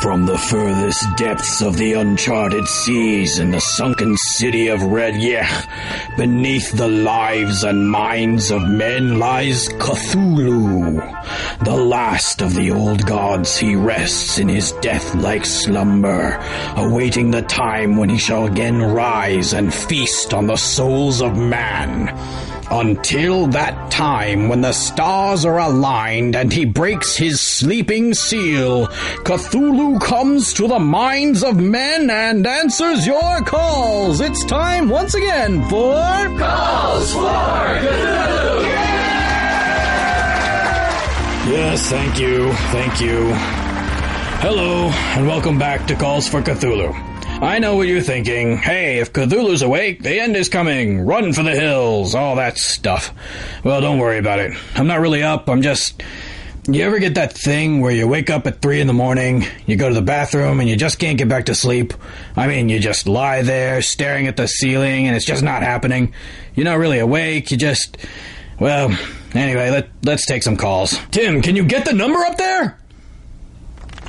From the furthest depths of the uncharted seas in the sunken city of Red Yech, beneath the lives and minds of men lies Cthulhu. The last of the old gods, he rests in his death-like slumber, awaiting the time when he shall again rise and feast on the souls of man. Until that time when the stars are aligned and he breaks his sleeping seal, Cthulhu comes to the minds of men and answers your calls. It's time once again for Calls for Cthulhu! Yes, thank you, thank you. Hello, and welcome back to Calls for Cthulhu. I know what you're thinking. Hey, if Cthulhu's awake, the end is coming. Run for the hills. All that stuff. Well, don't worry about it. I'm not really up. I'm just. You ever get that thing where you wake up at 3 in the morning, you go to the bathroom, and you just can't get back to sleep? I mean, you just lie there staring at the ceiling, and it's just not happening. You're not really awake. You just. Well, anyway, let, let's take some calls. Tim, can you get the number up there?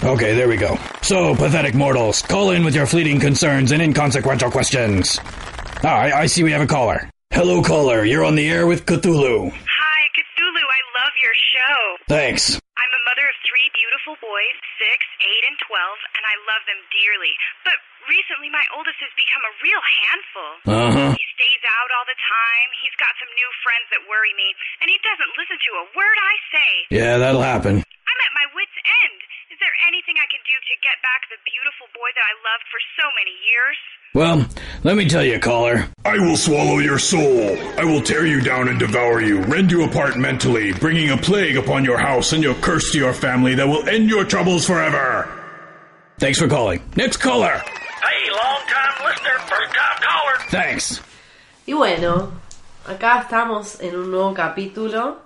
Okay, there we go. So, pathetic mortals, call in with your fleeting concerns and inconsequential questions. Ah, I, I see we have a caller. Hello, caller. You're on the air with Cthulhu. Hi, Cthulhu. I love your show. Thanks. I'm a mother of three beautiful boys, six, eight, and twelve, and I love them dearly. But recently, my oldest has become a real handful. Uh huh. He stays out all the time. He's got some new friends that worry me, and he doesn't listen to a word I say. Yeah, that'll happen. I'm at my wit's end. Is there anything I can do to get back the beautiful boy that I loved for so many years? Well, let me tell you, caller. I will swallow your soul. I will tear you down and devour you, rend you apart mentally, bringing a plague upon your house and your curse to your family that will end your troubles forever. Thanks for calling. Next caller. Hey, long time listener, first time caller. Thanks. Y bueno, acá estamos en un nuevo capítulo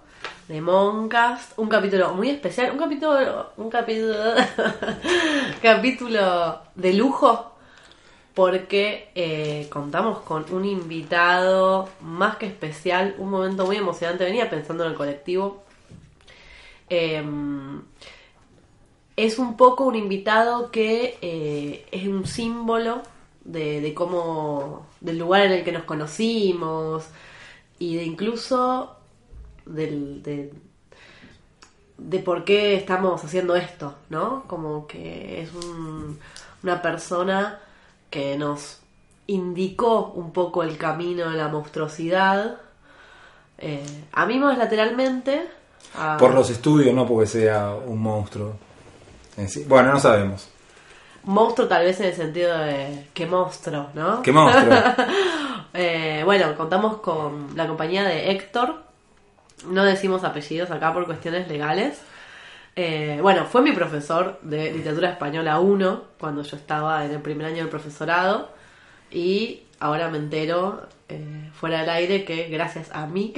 de Moncast, un capítulo muy especial, un capítulo, un capítulo, capítulo de lujo, porque eh, contamos con un invitado más que especial, un momento muy emocionante, venía pensando en el colectivo. Eh, es un poco un invitado que eh, es un símbolo de, de cómo, del lugar en el que nos conocimos y de incluso del, de, de por qué estamos haciendo esto, ¿no? Como que es un- una persona que nos indicó un poco el camino de la monstruosidad. Eh, a mí más lateralmente. a- Por los estudios, no porque sea un monstruo. en sí. Bueno, no sabemos. Monstruo tal vez en el sentido de qué monstruo, ¿no? ¿Qué monstruo? Eh, bueno, contamos con la compañía de Héctor. No decimos apellidos acá por cuestiones legales. Eh, bueno, fue mi profesor de literatura española 1 cuando yo estaba en el primer año del profesorado. Y ahora me entero, eh, fuera del aire, que gracias a mí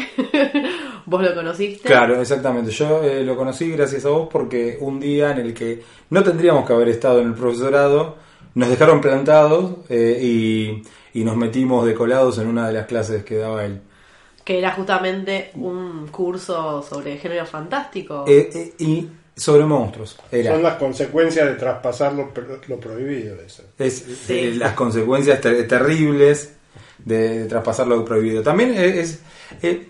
vos lo conociste. Claro, exactamente. Yo eh, lo conocí gracias a vos porque un día en el que no tendríamos que haber estado en el profesorado, nos dejaron plantados eh, y, y nos metimos decolados en una de las clases que daba él. Que era justamente un curso sobre género fantástico. Eh, eh, y sobre monstruos. Era. Son las consecuencias de traspasar lo, pro- lo prohibido. Eso. Es eh, las consecuencias ter- terribles de, de traspasar lo prohibido. También es, es, eh,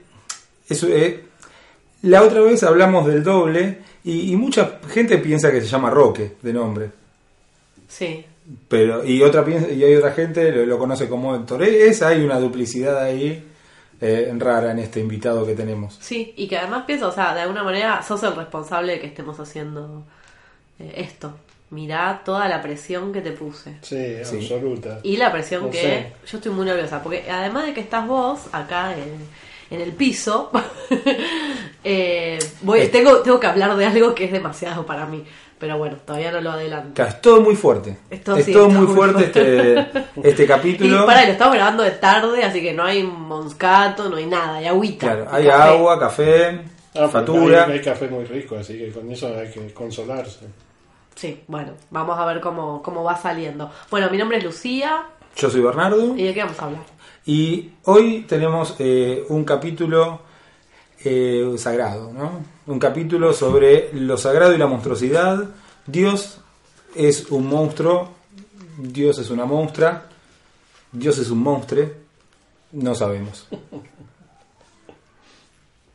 es, eh, la otra vez hablamos del doble y, y mucha gente piensa que se llama Roque de nombre, Sí. pero y otra piensa, y hay otra gente lo, lo conoce como Héctor. Es hay una duplicidad ahí eh, rara en este invitado que tenemos. Sí, y que además pienso, o sea, de alguna manera sos el responsable de que estemos haciendo eh, esto. Mirá toda la presión que te puse. Sí, Sí. absoluta. Y la presión No que sé. yo estoy muy nerviosa, porque además de que estás vos acá en, en el piso, eh, voy, tengo, tengo que hablar de algo que es demasiado para mí. Pero bueno, todavía no lo adelanto. Claro, es todo muy fuerte. Es todo- es sí, todo está muy muy fuerte este, este Y capítulo. para, lo estamos grabando de tarde, así que no hay monscato, no hay nada, hay agüita. Claro, y hay café. agua, café, Ah, fatura. Hay, hay café muy rico, así que con eso hay que consolarse. Sí, bueno, vamos a ver cómo, cómo va saliendo. Bueno, mi nombre es Lucía. Yo soy Bernardo ¿Y de qué vamos a hablar? y hoy tenemos eh, un capítulo eh, sagrado, ¿no? Un capítulo sobre lo sagrado y la monstruosidad, Dios es un monstruo, Dios es una monstrua, Dios es un monstruo, no sabemos.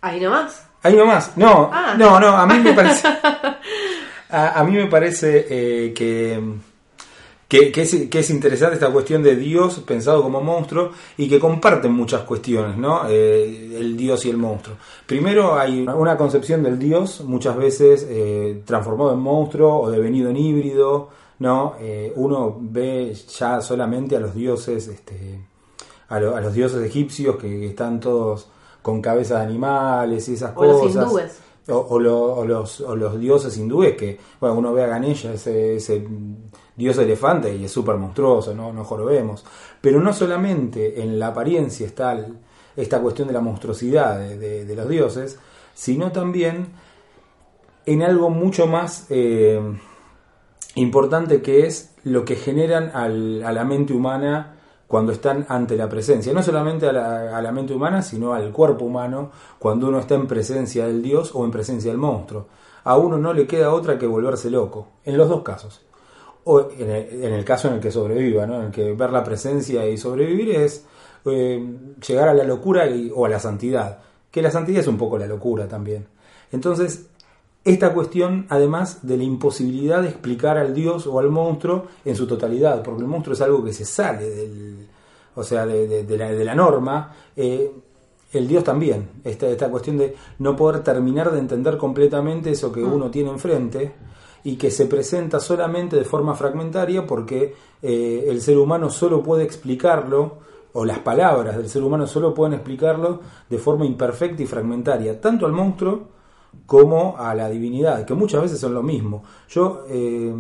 Ahí nomás. Ahí nomás, no, Ah. no, no, a mí me parece, a, a mí me parece eh, que, que, que es, que es interesante esta cuestión de Dios pensado como monstruo y que comparten muchas cuestiones, ¿no? Eh, el Dios y el monstruo. Primero hay una concepción del Dios muchas veces eh, transformado en monstruo o devenido en híbrido, ¿no? Eh, uno ve ya solamente a los dioses, este, a, lo- a los dioses egipcios que, que están todos con cabezas de animales y esas O los cosas. hindúes. O, o lo- o los, o los dioses hindúes que, bueno, uno ve a Ganesha, ese, ese dios elefante, y es súper monstruoso, no, no jorobemos. Pero no solamente en la apariencia está esta cuestión de la monstruosidad de, de- los dioses, sino también en algo mucho más eh, importante que es lo que generan al- a la mente humana cuando están ante la presencia, no solamente a la, a la mente humana, sino al cuerpo humano cuando uno está en presencia del Dios o en presencia del monstruo. A uno no le queda otra que volverse loco, en los dos casos. O en el, en el caso en el que sobreviva, ¿no? en el que ver la presencia y sobrevivir es eh, llegar a la locura y- o a la santidad, que la santidad es un poco la locura también. Entonces, esta cuestión, además de la imposibilidad de explicar al dios o al monstruo en su totalidad, porque el monstruo es algo que se sale del, o sea, de, de- de la, de la norma, eh, el dios también, esta, esta cuestión de no poder terminar de entender completamente eso que uno tiene enfrente y que se presenta solamente de forma fragmentaria porque eh, el ser humano solo puede explicarlo, o las palabras del ser humano solo pueden explicarlo de forma imperfecta y fragmentaria, tanto al monstruo, como a la divinidad, que muchas veces son lo mismo. Yo, eh,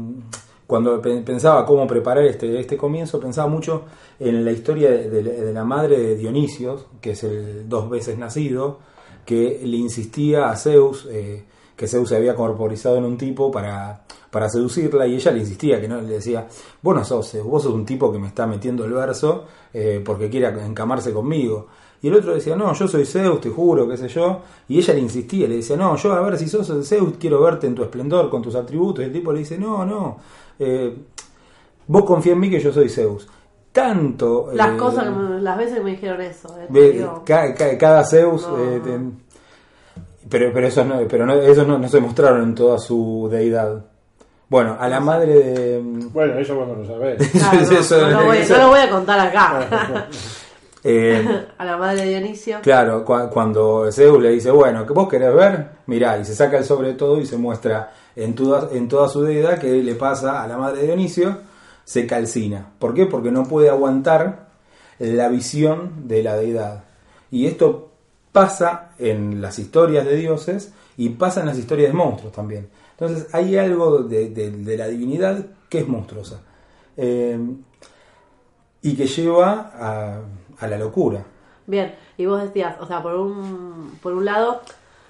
cuando pe- pensaba cómo preparar este, este comienzo, pensaba mucho en la historia de la madre de Dionisios, que es el dos veces nacido, que le insistía a Zeus, eh, que Zeus se había corporizado en un tipo para, para seducirla, y ella le insistía, que no le decía, vos no sos Zeus, vos sos un tipo que me está metiendo el verso eh, porque quiere encamarse conmigo. Y el otro decía, no, yo soy Zeus, te juro, qué sé yo. Y ella le insistía, le decía, no, yo a ver si sos Zeus, quiero verte en tu esplendor, con tus atributos. Y el tipo le dice, no, no, eh, vos confía en mí que yo soy Zeus. Tanto... Las eh, cosas, las veces que me dijeron eso. eh, cada Zeus... No. eh, pero pero esos no, pero no, esos no, no se mostraron en toda su deidad. Bueno, a la madre de... Bueno, eso no lo sabés. Claro, no, Eso- no lo voy, eso- no lo voy a contar acá. eh, a la madre de Dionisio. Claro, cua- cuando Zeus le dice, bueno, ¿que vos querés ver? Mirá, y se saca el sobre todo y se muestra en toda, en toda su deidad que le pasa a la madre de Dionisio, se calcina. ¿Por qué? Porque no puede aguantar la visión de la deidad. Y esto pasa en las historias de dioses y pasa en las historias de monstruos también. Entonces hay algo de, la divinidad que es monstruosa. Eh, y que lleva a, a la locura. Bien, y vos decías, o sea, por un, por un lado,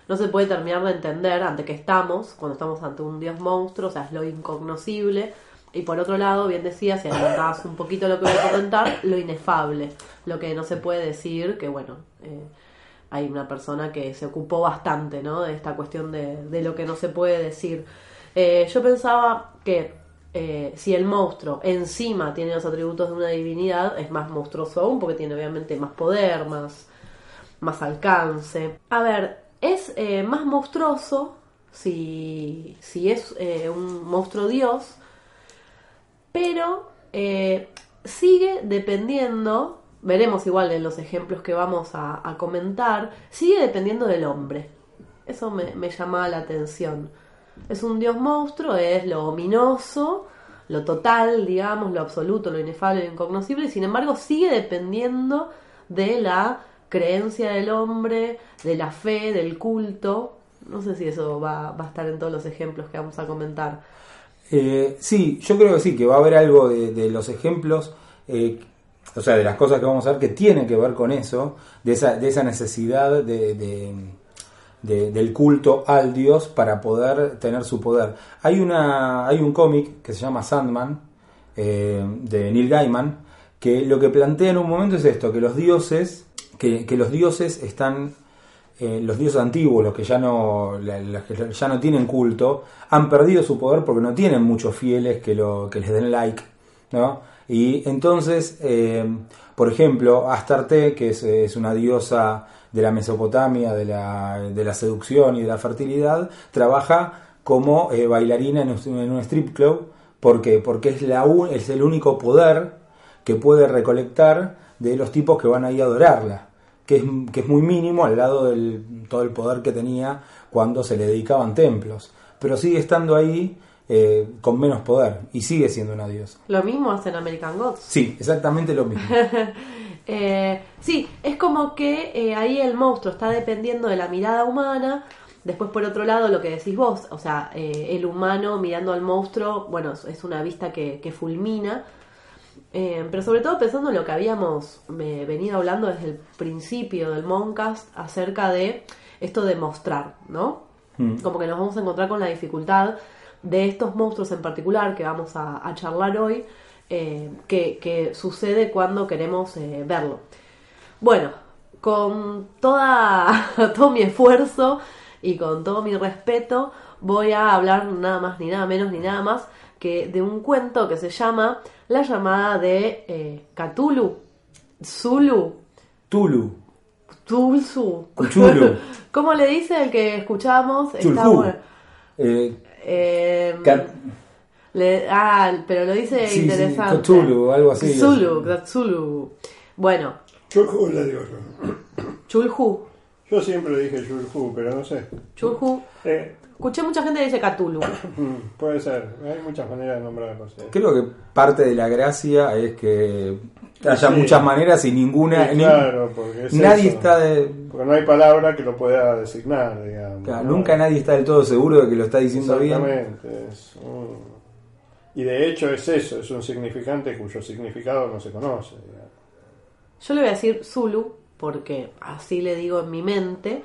no se puede terminar de entender ante qué estamos, cuando estamos ante un dios monstruo, o sea, es lo incognoscible. Y por otro lado, bien decías, y adelantabas un poquito lo que voy a comentar, lo inefable, lo que no se puede decir, que bueno, eh, hay una persona que se ocupó bastante, ¿no? De esta cuestión de, de lo que no se puede decir. Eh, yo pensaba que eh, si el monstruo encima tiene los atributos de una divinidad, es más monstruoso aún porque tiene obviamente más poder, más, más alcance. A ver, es eh, más monstruoso si, si es un monstruo dios, pero sigue dependiendo, veremos igual en los ejemplos que vamos a, comentar, sigue dependiendo del hombre. Eso me, me llama la atención. Es un dios monstruo, es lo ominoso, lo total, digamos, lo absoluto, lo inefable, lo incognoscible, y sin embargo sigue dependiendo de la creencia del hombre, de la fe, del culto. No sé si eso va, va a estar en todos los ejemplos que vamos a comentar. Eh, sí, yo creo que sí, que va a haber algo de, de los ejemplos, eh, o sea, de las cosas que vamos a ver que tienen que ver con eso, de esa, de esa necesidad de, de- de- del culto al Dios para poder tener su poder. Hay, una, hay un cómic que se llama Sandman, eh, de Neil Gaiman, que lo que plantea en un momento es esto, que los dioses, que, los dioses están eh, los dioses antiguos, los que ya no, los que ya no tienen culto, han perdido su poder porque no tienen muchos fieles que, lo, que les den like, ¿no? Y entonces, eh, por ejemplo, Astarte, que es, es una diosa de la Mesopotamia, de la, de la seducción y de la fertilidad, trabaja como eh, bailarina en un, en un strip club. ¿Por qué? Porque es, la, un- es el único poder que puede recolectar de los tipos que van ahí a adorarla, que es, que es muy mínimo al lado de todo el poder que tenía cuando se le dedicaban templos. Pero sigue estando ahí eh, con menos poder y sigue siendo una diosa. Lo mismo hacen American Gods. Sí, exactamente lo mismo. Eh, sí, es como que eh, ahí el monstruo está dependiendo de la mirada humana. Después, por otro lado, lo que decís vos, o sea, el humano mirando al monstruo, bueno, es- una vista que, que fulmina. Pero sobre todo pensando en lo que habíamos venido hablando desde el principio del Moncast acerca de esto de mostrar, ¿no? Mm. Como que nos vamos a encontrar con la dificultad de estos monstruos en particular que vamos a, a charlar hoy, eh, que, que sucede cuando queremos eh, verlo. Bueno, con toda, todo mi esfuerzo y con todo mi respeto, voy a hablar nada más ni nada menos ni nada más que de un cuento que se llama La llamada de eh, Cthulhu, Zulu, Tulu, Tulsu. ¿Cómo le dice el que escuchábamos? Está bueno. Eh, Eh, le- ah, pero lo dice Sí, sí, interesante. Cthulhu, algo así. Zulu, Cthulhu. Bueno, Chulhu le digo yo. Chulhu. Yo siempre dije Chulhu, pero no sé. Chulhu. Eh, Escuché mucha gente que dice Cthulhu. puede ser. Hay muchas maneras de nombrarlo. sí. Creo que parte de la gracia es que haya Sí. muchas maneras y ninguna. Sí, claro, porque es nadie eso. está de. Porque no hay palabra que lo pueda designar, digamos. claro, ¿no? Nunca nadie está del todo seguro de que lo está diciendo bien. Exactamente. es un- Y de hecho es eso, es un significante cuyo significado no se conoce. digamos. Yo le voy a decir Zulu, porque así le digo en mi mente.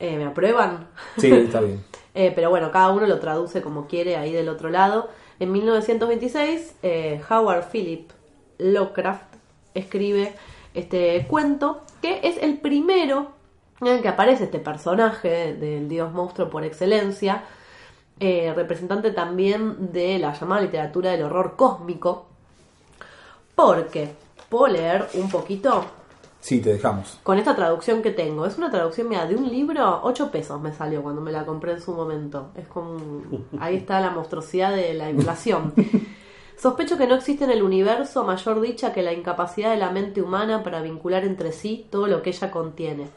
Eh, ¿Me aprueban? Sí, está bien. Eh, pero bueno, cada uno lo traduce como quiere ahí del otro lado. En 1926, eh, Howard Philip Lovecraft escribe este cuento, que es el primero en el que aparece este personaje del dios monstruo por excelencia, eh, representante también de la llamada literatura del horror cósmico, porque, ¿puedo leer un poquito? Sí, te dejamos. con esta traducción que tengo. Es una traducción de un libro, 8 pesos me salió cuando me la compré en su momento. Es como... Ahí está la monstruosidad de la inflación. Sospecho que no existe en el universo mayor dicha que la incapacidad de la mente humana para vincular entre sí todo lo que ella contiene.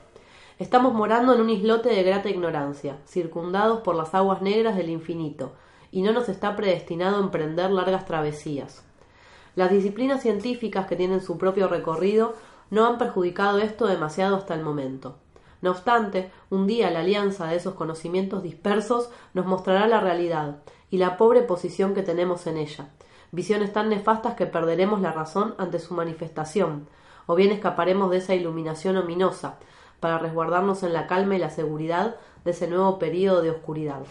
Estamos morando en un islote de grata ignorancia, circundados por las aguas negras del infinito, y no nos está predestinado a emprender largas travesías. Las disciplinas científicas que tienen su propio recorrido no han perjudicado esto demasiado hasta el momento. No obstante, un día la alianza de esos conocimientos dispersos nos mostrará la realidad y la pobre posición que tenemos en ella, visiones tan nefastas que perderemos la razón ante su manifestación, o bien escaparemos de esa iluminación ominosa, para resguardarnos en la calma y la seguridad de ese nuevo período de oscuridad.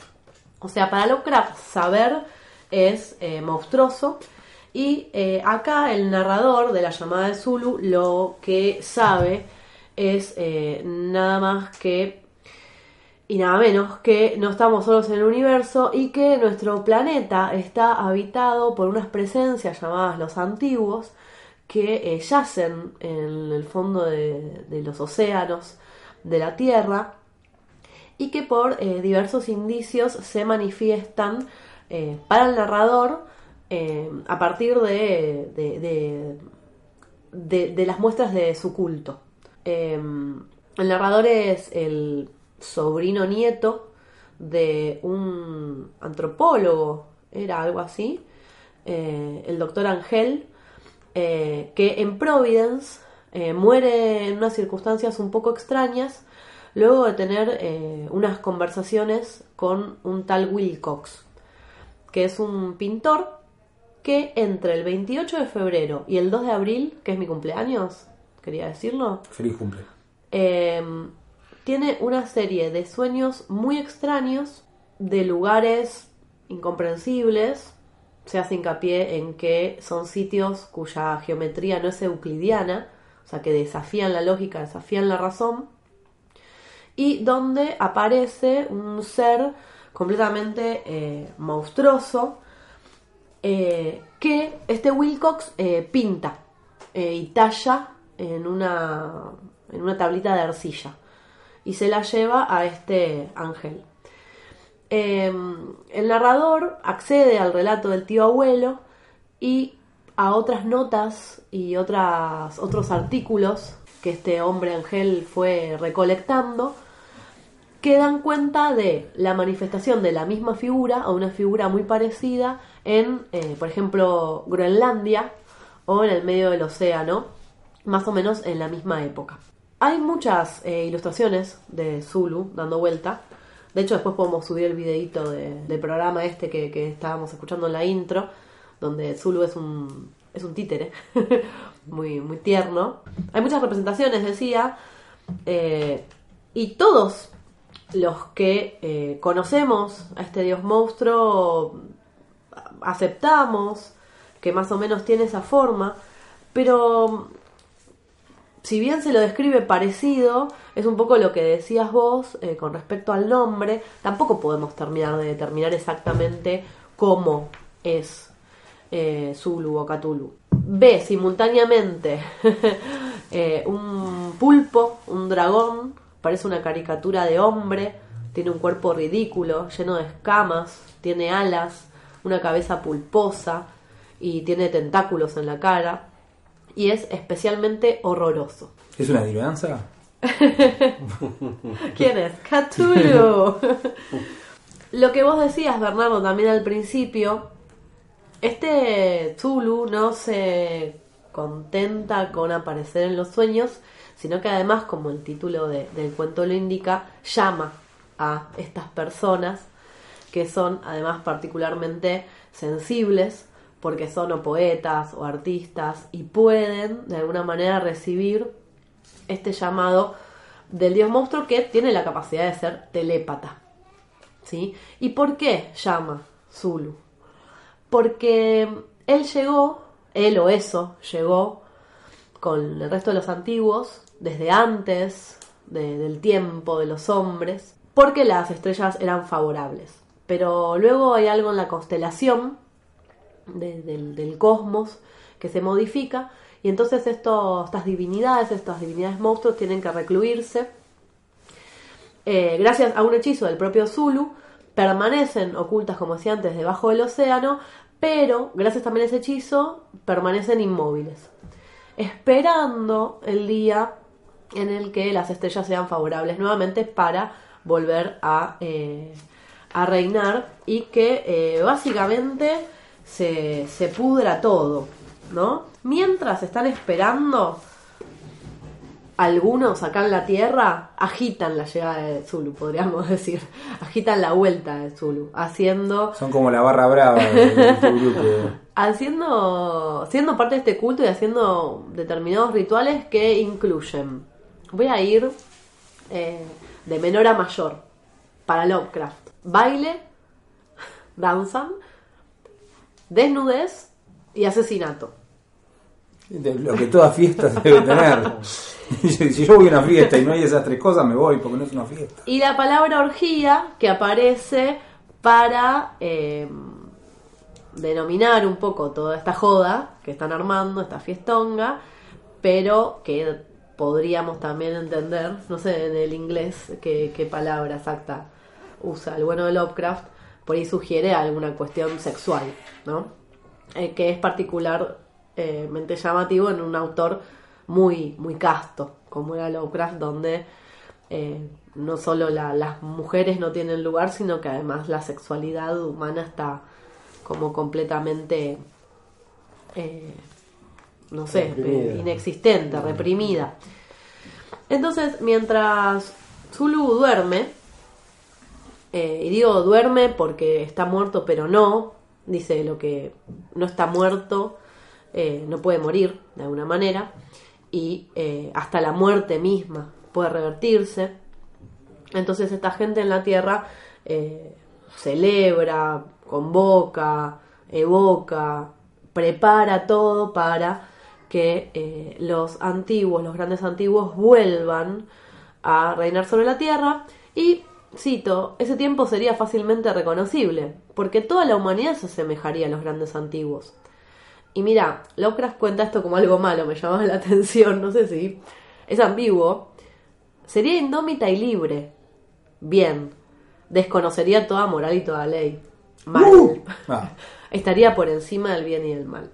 O sea, para Lovecraft saber es eh, monstruoso y eh, acá el narrador de la llamada de Zulu lo que sabe es eh, nada más que y nada menos que no estamos solos en el universo y que nuestro planeta está habitado por unas presencias llamadas los antiguos que eh, yacen en el fondo de, los océanos de la Tierra y que por diversos indicios se manifiestan para el narrador eh, a partir de, de, de- las muestras de su culto. Eh, el narrador es el sobrino nieto de un antropólogo, era algo así, eh, el doctor Angel, eh, que en Providence muere en unas circunstancias un poco extrañas luego de tener unas conversaciones con un tal Wilcox, que es un pintor que entre el 28 de febrero y el 2 de abril, que es mi cumpleaños, quería decirlo, Feliz cumple. eh, tiene una serie de sueños muy extraños, de lugares incomprensibles. Se hace hincapié en que son sitios cuya geometría no es euclidiana, o sea que desafían la lógica, desafían la razón. y donde aparece un ser completamente eh, monstruoso eh, que este Wilcox eh, pinta eh, y talla en una, en una tablita de arcilla y se la lleva a este ángel. Eh, el narrador accede al relato del tío abuelo y a otras notas y otras, otros artículos que este hombre ángel fue recolectando que dan cuenta de la manifestación de la misma figura o una figura muy parecida en, eh, por ejemplo, Groenlandia o en el medio del océano, más o menos en la misma época. Hay muchas eh, ilustraciones de Zulu dando vuelta. De hecho, después podemos subir el videito de- del programa este que, que estábamos escuchando en la intro, donde Zulu es un, es un títere, muy, muy tierno. Hay muchas representaciones, decía, eh, y todos los que eh, conocemos a este dios monstruo aceptamos que más o menos tiene esa forma, pero si bien se lo describe parecido, es un poco lo que decías vos eh, con respecto al nombre, tampoco podemos terminar de determinar exactamente cómo es eh, Zulu o Cthulhu. Ve simultáneamente eh, un pulpo, un dragón, parece una caricatura de hombre, tiene un cuerpo ridículo, lleno de escamas, tiene alas, una cabeza pulposa y tiene tentáculos en la cara y es especialmente horroroso. ¿Es una adivinanza? ¿Quién es? Cthulhu. Lo que vos decías, Bernardo, también al principio, este Zulu no se contenta con aparecer en los sueños, sino que además, como el título de- del cuento lo indica, llama a estas personas que son además particularmente sensibles porque son o poetas o artistas y pueden de alguna manera recibir este llamado del dios monstruo que tiene la capacidad de ser telépata. ¿Sí? ¿Y por qué llama Zulu? Porque él llegó, él o eso, llegó con el resto de los antiguos desde antes de- del tiempo de los hombres, porque las estrellas eran favorables. Pero luego hay algo en la constelación de- del, del cosmos que se modifica y entonces esto- estas divinidades, estas divinidades monstruos tienen que recluirse. Eh, gracias a un hechizo del propio Zulu, permanecen ocultas, como decía antes, debajo del océano, pero gracias también a ese hechizo permanecen inmóviles, esperando el día en el que las estrellas sean favorables nuevamente para volver a, eh, a reinar y que eh, básicamente se, se pudra todo, ¿no? Mientras están esperando, algunos acá en la Tierra agitan la llegada de Zulu, podríamos decir, agitan la vuelta de Zulu, haciendo Son como la barra brava de. haciendo siendo parte de este culto y haciendo determinados rituales que incluyen voy a ir eh, de menor a mayor para Lovecraft baile danzan desnudez y asesinato Lo que toda fiesta debe tener. Si yo voy a una fiesta y no hay esas tres cosas, me voy porque no es una fiesta. y la palabra orgía que aparece para eh, denominar un poco toda esta joda que están armando, esta fiestonga, pero que podríamos también entender, no sé en el inglés qué, palabra exacta usa el bueno de Lovecraft, por ahí sugiere alguna cuestión sexual, ¿no? Eh, que es particularmente llamativo en un autor muy, muy casto, como era Lovecraft, donde eh, no solo la- las mujeres no tienen lugar, sino que además la sexualidad humana está como completamente, eh, no sé, Reprimida. inexistente, reprimida. Entonces, mientras Zulu duerme, eh, y digo duerme porque está muerto, pero no, dice lo que no está muerto, eh, no puede morir de alguna manera, y eh, hasta la muerte misma puede revertirse. Entonces esta gente en la Tierra celebra, convoca, evoca, prepara todo para que eh, los antiguos, los grandes antiguos vuelvan a reinar sobre la tierra y, cito, ese tiempo sería fácilmente reconocible, porque toda la humanidad se asemejaría a los grandes antiguos. Y mira, Lovecraft cuenta esto como algo malo, me llamaba la atención, no sé si es ambiguo. Sería indómita y libre. Bien. Desconocería toda moral y toda ley. Mal. Ah, Estaría por encima del bien y del mal.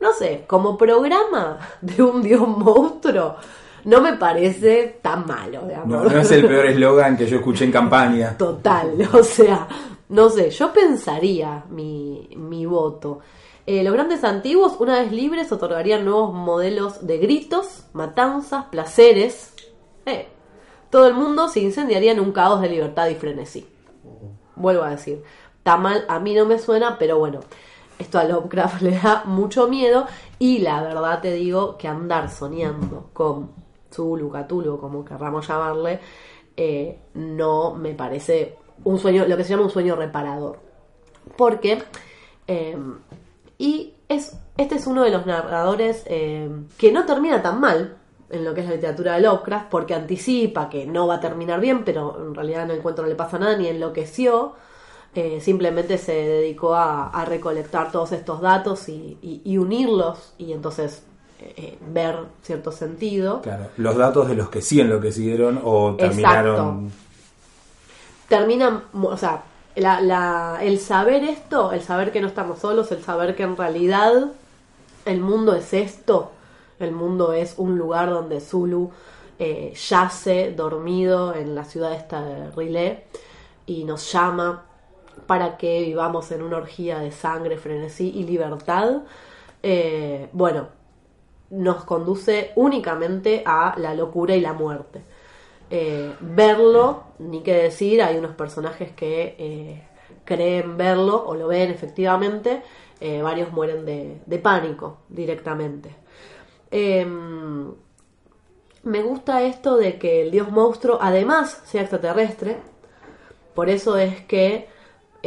No sé, como programa de un dios monstruo, no me parece tan malo, digamos. no, no es el peor eslogan que yo escuché en campaña. Total, o sea, no sé, yo pensaría mi, mi voto. Eh, los grandes antiguos, una vez libres, otorgarían nuevos modelos de gritos, matanzas, placeres. Eh, todo el mundo se incendiaría en un caos de libertad y frenesí. Vuelvo a decir, mal, a mí no me suena, pero bueno, esto a Lovecraft le da mucho miedo y la verdad te digo que andar soñando con Zulu, Cthulhu, como querramos llamarle, eh, no me parece un sueño, lo que se llama un sueño reparador. Porque, eh, y es, este es uno de los narradores eh, que no termina tan mal en lo que es la literatura de Lovecraft, porque anticipa que no va a terminar bien, pero en realidad el encuentro no le pasa nada, ni enloqueció. Eh, simplemente se dedicó a, a recolectar todos estos datos y, y- y unirlos y entonces eh, eh, ver cierto sentido. Claro, los datos de los que sí enloquecieron o terminaron. termina, o sea, la, la- el saber esto, el saber que no estamos solos, el saber que en realidad el mundo es esto, el mundo es un lugar donde Zulu eh, yace dormido en la ciudad esta de Rilé y nos llama para que vivamos en una orgía de sangre, frenesí y libertad. Eh, bueno, nos conduce únicamente a la locura y la muerte. Eh, verlo, ni qué decir, hay unos personajes que eh, creen verlo o lo ven efectivamente, varios mueren de, de pánico directamente. Em, me gusta esto de que el dios monstruo además sea extraterrestre, por eso es que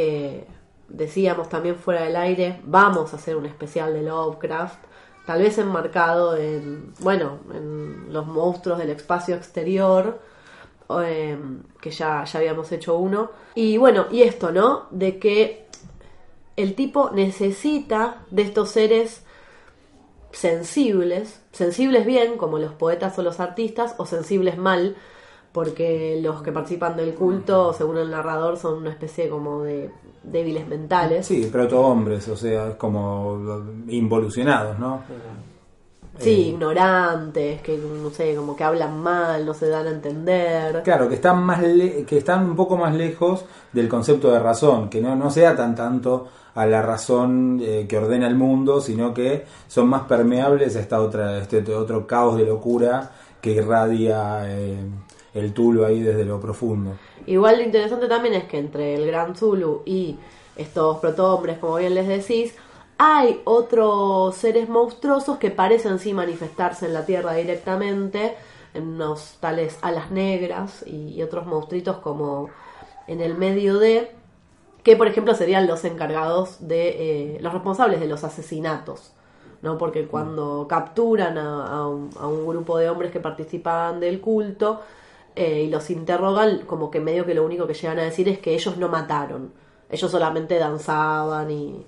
eh, decíamos también fuera del aire, vamos a hacer un especial de Lovecraft, tal vez enmarcado en, bueno, en los monstruos del espacio exterior, eh, que ya, ya habíamos hecho uno. Y bueno, y esto, ¿no? De que el tipo necesita de estos seres sensibles, sensibles bien, como los poetas o los artistas, o sensibles mal, porque los que participan del culto, según el narrador, son una especie como de débiles mentales. Sí, protohombres, o sea, es como involucionados, ¿no? Sí, ignorantes, que no sé, como que hablan mal, no se dan a entender. Claro, que están más le- que están un poco más lejos del concepto de razón, que no, no se atan tanto a la razón eh, que ordena el mundo, sino que son más permeables a esta otra, este otro caos de locura que irradia eh, el tulo ahí desde lo profundo. Igual lo interesante también es que entre el Gran Zulu y estos protohombres, como bien les decís, hay otros seres monstruosos que parecen sí manifestarse en la Tierra directamente, en unos tales alas negras y, otros monstruitos como en el medio de, que por ejemplo serían los encargados de, eh, los responsables de los asesinatos. ¿no? Porque cuando capturan a, a un, a un grupo de hombres que participaban del culto eh, y los interrogan, como que medio que lo único que llegan a decir es que ellos no mataron. Ellos solamente danzaban y,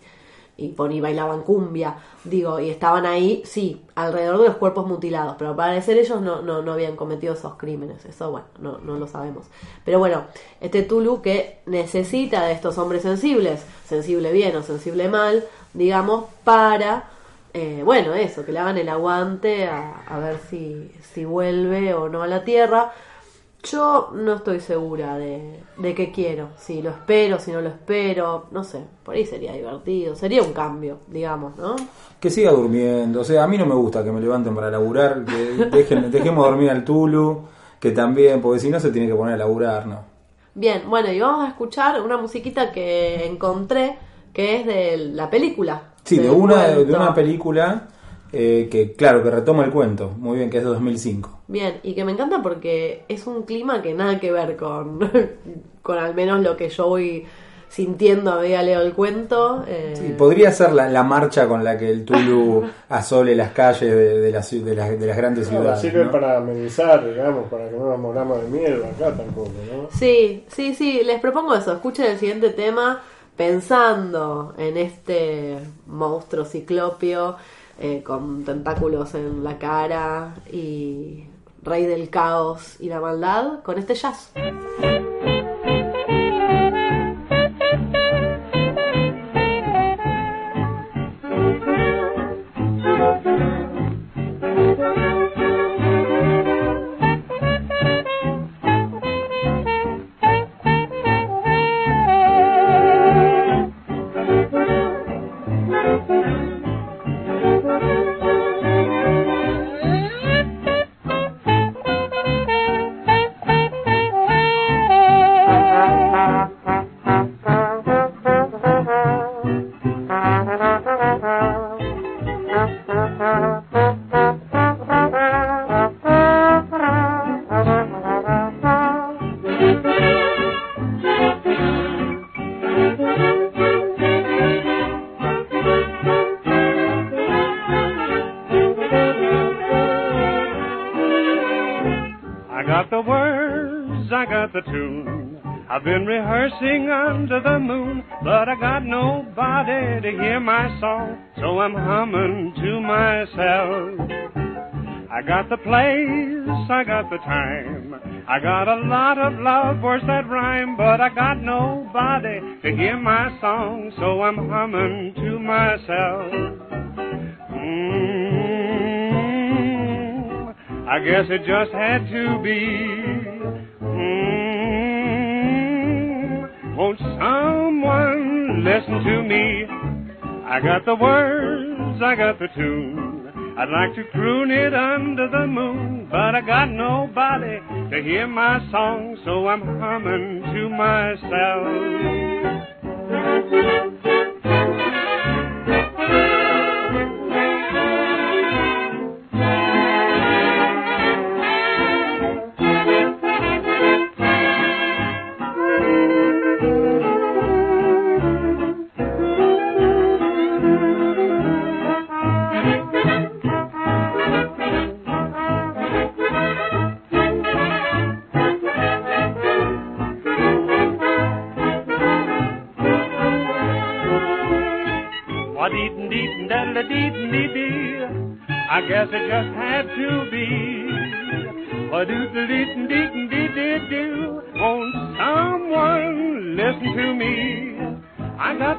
y, pon- y bailaban cumbia, digo, y estaban ahí, sí, alrededor de los cuerpos mutilados, pero al parecer ellos no, no, no habían cometido esos crímenes, eso bueno, no, no lo sabemos. Pero bueno, este Tulu que necesita de estos hombres sensibles, sensible bien o sensible mal, digamos, para, eh, bueno, eso, que le hagan el aguante a, a ver si, si vuelve o no a la Tierra. Yo no estoy segura de, de qué quiero, si lo espero, si no lo espero, no sé, por ahí sería divertido, sería un cambio, digamos, ¿no? Que siga durmiendo, o sea, a mí no me gusta que me levanten para laburar, que dejen, dejemos dormir al Tulu, que también, porque si no se tiene que poner a laburar, ¿no? Bien, bueno, y vamos a escuchar una musiquita que encontré, que es de la película. Sí, de una, de una película eh, que, claro, que retoma el cuento, muy bien, que es de 2005. Bien, y que me encanta porque es un clima que nada que ver con, con al menos lo que yo voy sintiendo había leído el cuento. eh, Sí, podría ser la, la marcha con la que el Tulu asole las calles de, de, las, de las, de las grandes No, ciudades. sirve ¿no? para amenizar, digamos, para que no nos moramos de miedo acá tampoco, ¿no? Sí, sí, sí, les propongo eso. Escuchen el siguiente tema pensando en este monstruo ciclopio eh, con tentáculos en la cara y rey del caos y la maldad con este jazz. I've been rehearsing under the moon, but I got nobody to hear my song, so I'm humming to myself. I got the place, I got the time. I got a lot of love words that rhyme, but I got nobody to hear my song, so I'm humming to myself. Mm, I guess it just had to be. Mm, won't someone listen to me? I got the words, I got the tune. I'd like to croon it under the moon, but I got nobody to hear my song, so I'm humming to myself.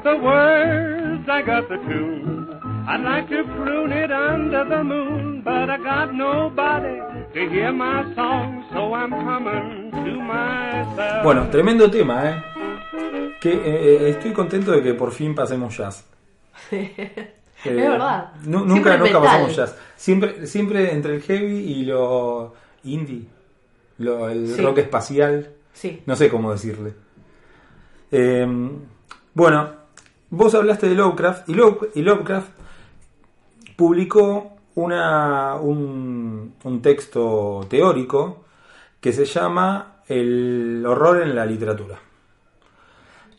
The words, I got the tune. I'd like to croon it under the moon, but I got nobody to hear my song, so I'm coming to myself. Bueno, tremendo tema, ¿eh? Que eh, eh, estoy contento de que por fin pasemos jazz. Eh, Es verdad. nu- Siempre nunca, nunca pasamos jazz. Siempre, siempre entre el heavy y lo indie, lo, el Sí. rock espacial. Sí. No sé cómo decirle. Eh, bueno, vos hablaste de Lovecraft y, Love- y Lovecraft publicó una, un, un texto teórico que se llama El horror en la literatura.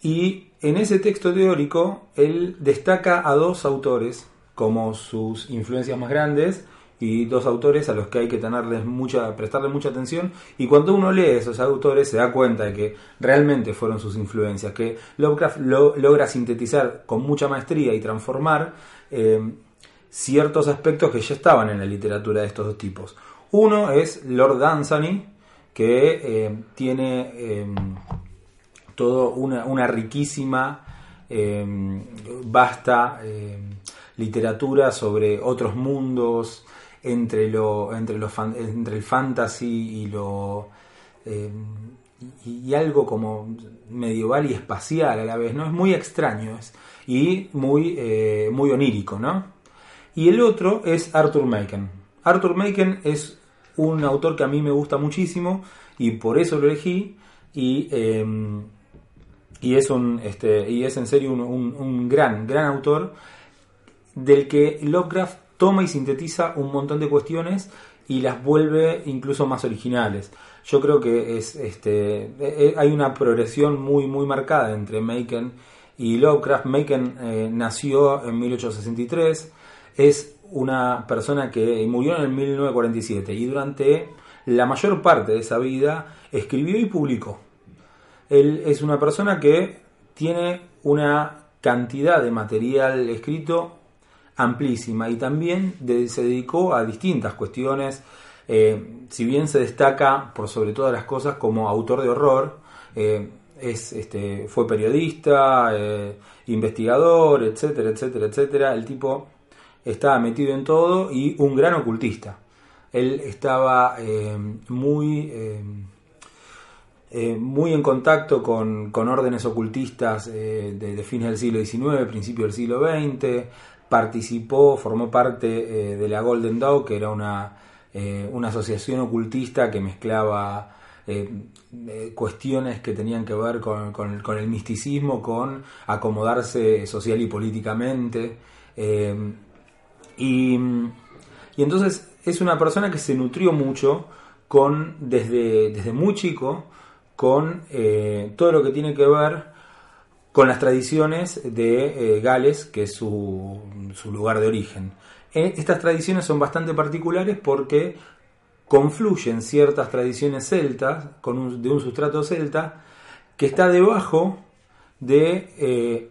Y en ese texto teórico él destaca a dos autores como sus influencias más grandes y dos autores a los que hay que tenerles mucha, prestarle mucha atención. Y cuando uno lee esos autores se da cuenta de que realmente fueron sus influencias, que Lovecraft lo- logra sintetizar con mucha maestría y transformar eh, ciertos aspectos que ya estaban en la literatura de estos dos tipos. Uno es Lord Dunsany, que eh, tiene eh, todo una, una riquísima, eh, vasta eh, literatura sobre otros mundos, entre, lo, entre, el fantasy y lo... eh, y, algo como medieval y espacial a la vez, ¿no? Es muy extraño es, y muy, eh, muy onírico, ¿no? Y el otro es Arthur Machen. Arthur Machen es un autor que a mí me gusta muchísimo y por eso lo elegí y, eh, y es un este y es en serio un, un- un gran gran autor del que Lovecraft toma y sintetiza un montón de cuestiones y las vuelve incluso más originales. yo creo que es este eh, eh, hay una progresión muy muy marcada entre Machen y Lovecraft. Machen eh, nació en 1863, es una persona que murió en el 1947 y durante la mayor parte de esa vida escribió y publicó. Él es una persona que tiene una cantidad de material escrito amplísima y también se dedicó a distintas cuestiones. eh, si bien se destaca por sobre todas las cosas como autor de horror, eh, es, este, fue periodista, eh, investigador, etcétera, etcétera, etcétera. El tipo estaba metido en todo y un gran ocultista. Él estaba muy, muy en contacto con, con órdenes ocultistas de, de fines del siglo XIX, principio del siglo XX, participó, formó parte eh, de la Golden Dawn, que era una, eh, una asociación ocultista que mezclaba eh, cuestiones que tenían que ver con, con- el misticismo, con acomodarse social y políticamente. y, y entonces es una persona que se nutrió mucho con desde, desde muy chico con todo lo que tiene que ver con las tradiciones de Gales, que es su, su lugar de origen. Eh, estas tradiciones son bastante particulares porque confluyen ciertas tradiciones celtas, con un- de un sustrato celta, que está debajo de eh,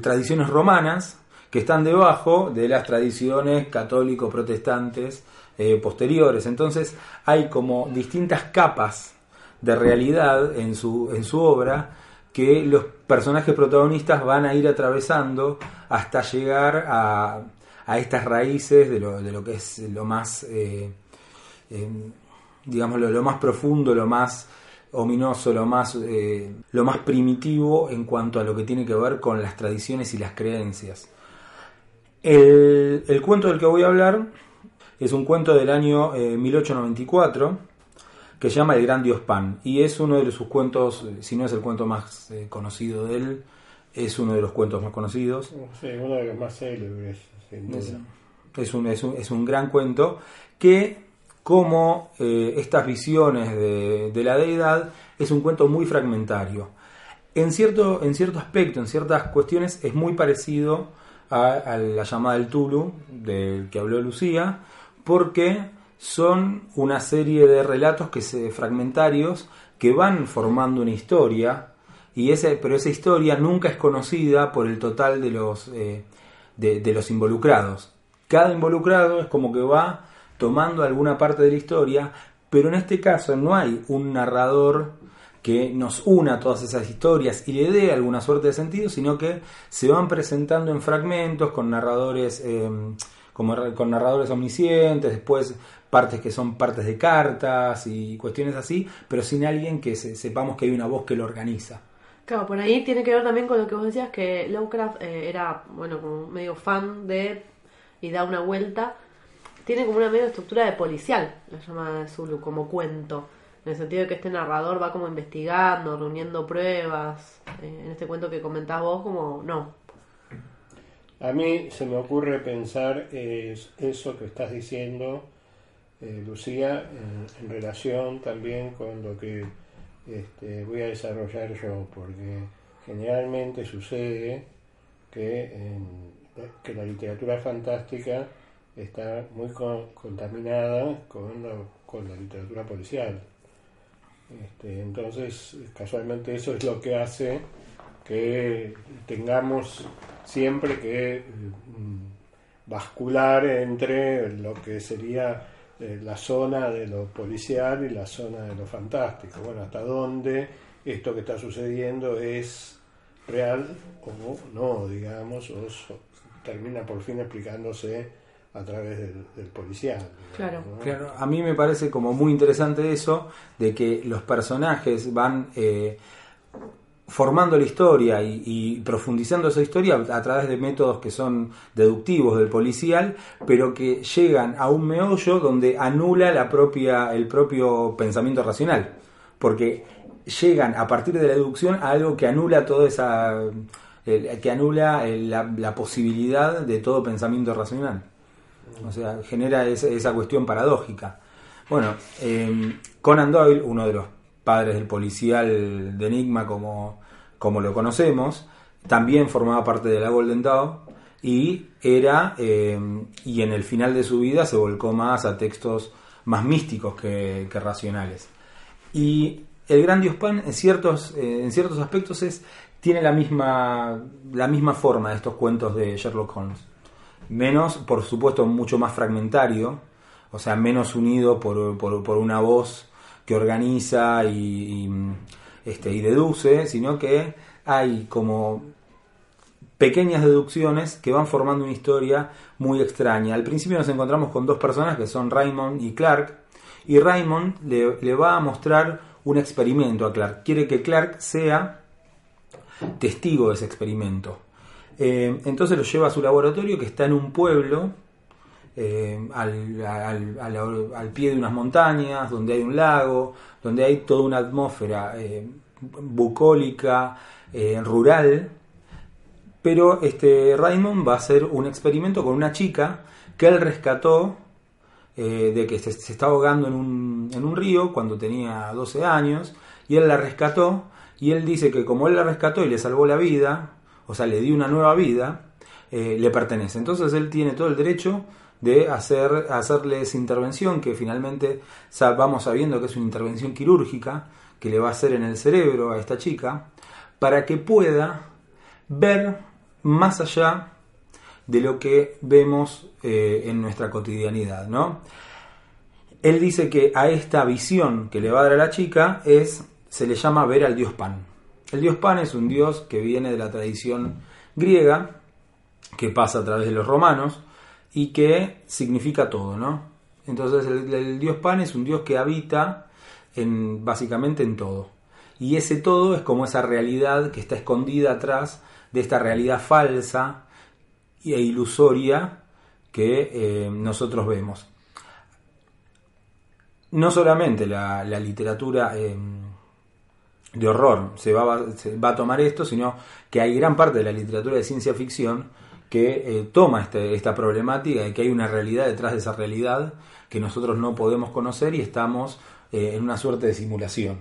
tradiciones romanas, que están debajo de las tradiciones católico-protestantes eh, posteriores. Entonces hay como distintas capas de realidad en su, en su obra que los personajes protagonistas van a ir atravesando hasta llegar a, a estas raíces de lo, de lo que es lo más, eh, eh, digamos, lo, más profundo, lo más ominoso, lo más, eh, lo más primitivo en cuanto a lo que tiene que ver con las tradiciones y las creencias. El, el cuento del que voy a hablar es un cuento del año eh, 1894 que se llama El Gran Dios Pan y es uno de sus cuentos, eh, si no es el cuento más eh, conocido de él, es uno de los cuentos más conocidos. Sí, uno de los más célebres, sin duda. Es, es un, es, un, es un gran cuento que, como eh, estas visiones de, de la deidad, es un cuento muy fragmentario. En cierto, en cierto aspecto, en ciertas cuestiones, es muy parecido a, a la llamada del Tulu, del que habló Lucía, porque son una serie de relatos que se, fragmentarios que van formando una historia, y ese, pero esa historia nunca es conocida por el total de los, eh, de, los involucrados. Cada involucrado es como que va tomando alguna parte de la historia, pero en este caso no hay un narrador que nos una todas esas historias y le dé alguna suerte de sentido, sino que se van presentando en fragmentos con narradores, eh, como, con narradores omniscientes, después partes que son partes de cartas y cuestiones así, pero sin alguien que se- sepamos que hay una voz que lo organiza. Claro, por ahí tiene que ver también con lo que vos decías, que Lovecraft eh, era, bueno, como medio fan de y da una vuelta. Tiene como una medio estructura de policial, la llama de Zulu, como cuento. En el sentido de que este narrador va como investigando, reuniendo pruebas. Eh, en este cuento que comentás vos, como no. A mí se me ocurre pensar es eso que estás diciendo, eh, Lucía, en, en relación también con lo que este, voy a desarrollar yo, porque generalmente sucede que, que la literatura fantástica está muy con- contaminada con la, con la literatura policial. Este, entonces, casualmente eso es lo que hace que tengamos siempre que mm, bascular entre lo que sería eh, la zona de lo policial y la zona de lo fantástico. Bueno, hasta dónde esto que está sucediendo es real o no, digamos, o so- termina por fin explicándose a través del, del policial. digamos, Claro. ¿no? Claro, a mí me parece como muy interesante eso, de que los personajes van eh, formando la historia y, y profundizando esa historia a través de métodos que son deductivos del policial, pero que llegan a un meollo donde anula la propia, el propio pensamiento racional. Porque llegan a partir de la deducción a algo que anula toda esa. que anula la, la posibilidad de todo pensamiento racional. O sea, genera esa, esa cuestión paradójica. Bueno, eh, Conan Doyle, uno de los padres del policial de Enigma como, como lo conocemos, también formaba parte de la Golden Dawn y era eh, y en el final de su vida se volcó más a textos más místicos que, que racionales. Y el Gran Dios Pan en ciertos, eh, en ciertos aspectos es, tiene la misma, la misma forma de estos cuentos de Sherlock Holmes. Menos, por supuesto, mucho más fragmentario, o sea, menos unido por, por, por una voz que organiza y, y, este, y deduce, sino que hay como pequeñas deducciones que van formando una historia muy extraña. Al principio nos encontramos con dos personas que son Raymond y Clark, y Raymond le, le va a mostrar un experimento a Clark. Quiere que Clark sea testigo de ese experimento. Eh, entonces lo lleva a su laboratorio que está en un pueblo eh, al, al, al, pie de unas montañas, donde hay un lago, donde hay toda una atmósfera eh, bucólica, eh, rural. Pero este Raymond va a hacer un experimento con una chica que él rescató de que se, se estaba ahogando en un, en un río cuando tenía 12 años y él la rescató y él dice que como él la rescató y le salvó la vida, o sea, le dio una nueva vida, le pertenece. Entonces él tiene todo el derecho de hacer, hacerle esa intervención que finalmente vamos sabiendo que es una intervención quirúrgica que le va a hacer en el cerebro a esta chica para que pueda ver más allá de lo que vemos eh, en nuestra cotidianidad, ¿no? Él dice que a esta visión que le va a dar a la chica es se le llama ver al dios Pan. El dios Pan es un dios que viene de la tradición griega, que pasa a través de los romanos y que significa todo, ¿no? Entonces el, dios Pan es un dios que habita en, básicamente en todo. Y ese todo es como esa realidad que está escondida atrás de esta realidad falsa e ilusoria que eh, nosotros vemos. No solamente la, literatura eh, de horror se va, se va, a tomar esto, sino que hay gran parte de la literatura de ciencia ficción que eh, toma este, esta problemática y que hay una realidad detrás de esa realidad que nosotros no podemos conocer y estamos eh, en una suerte de simulación.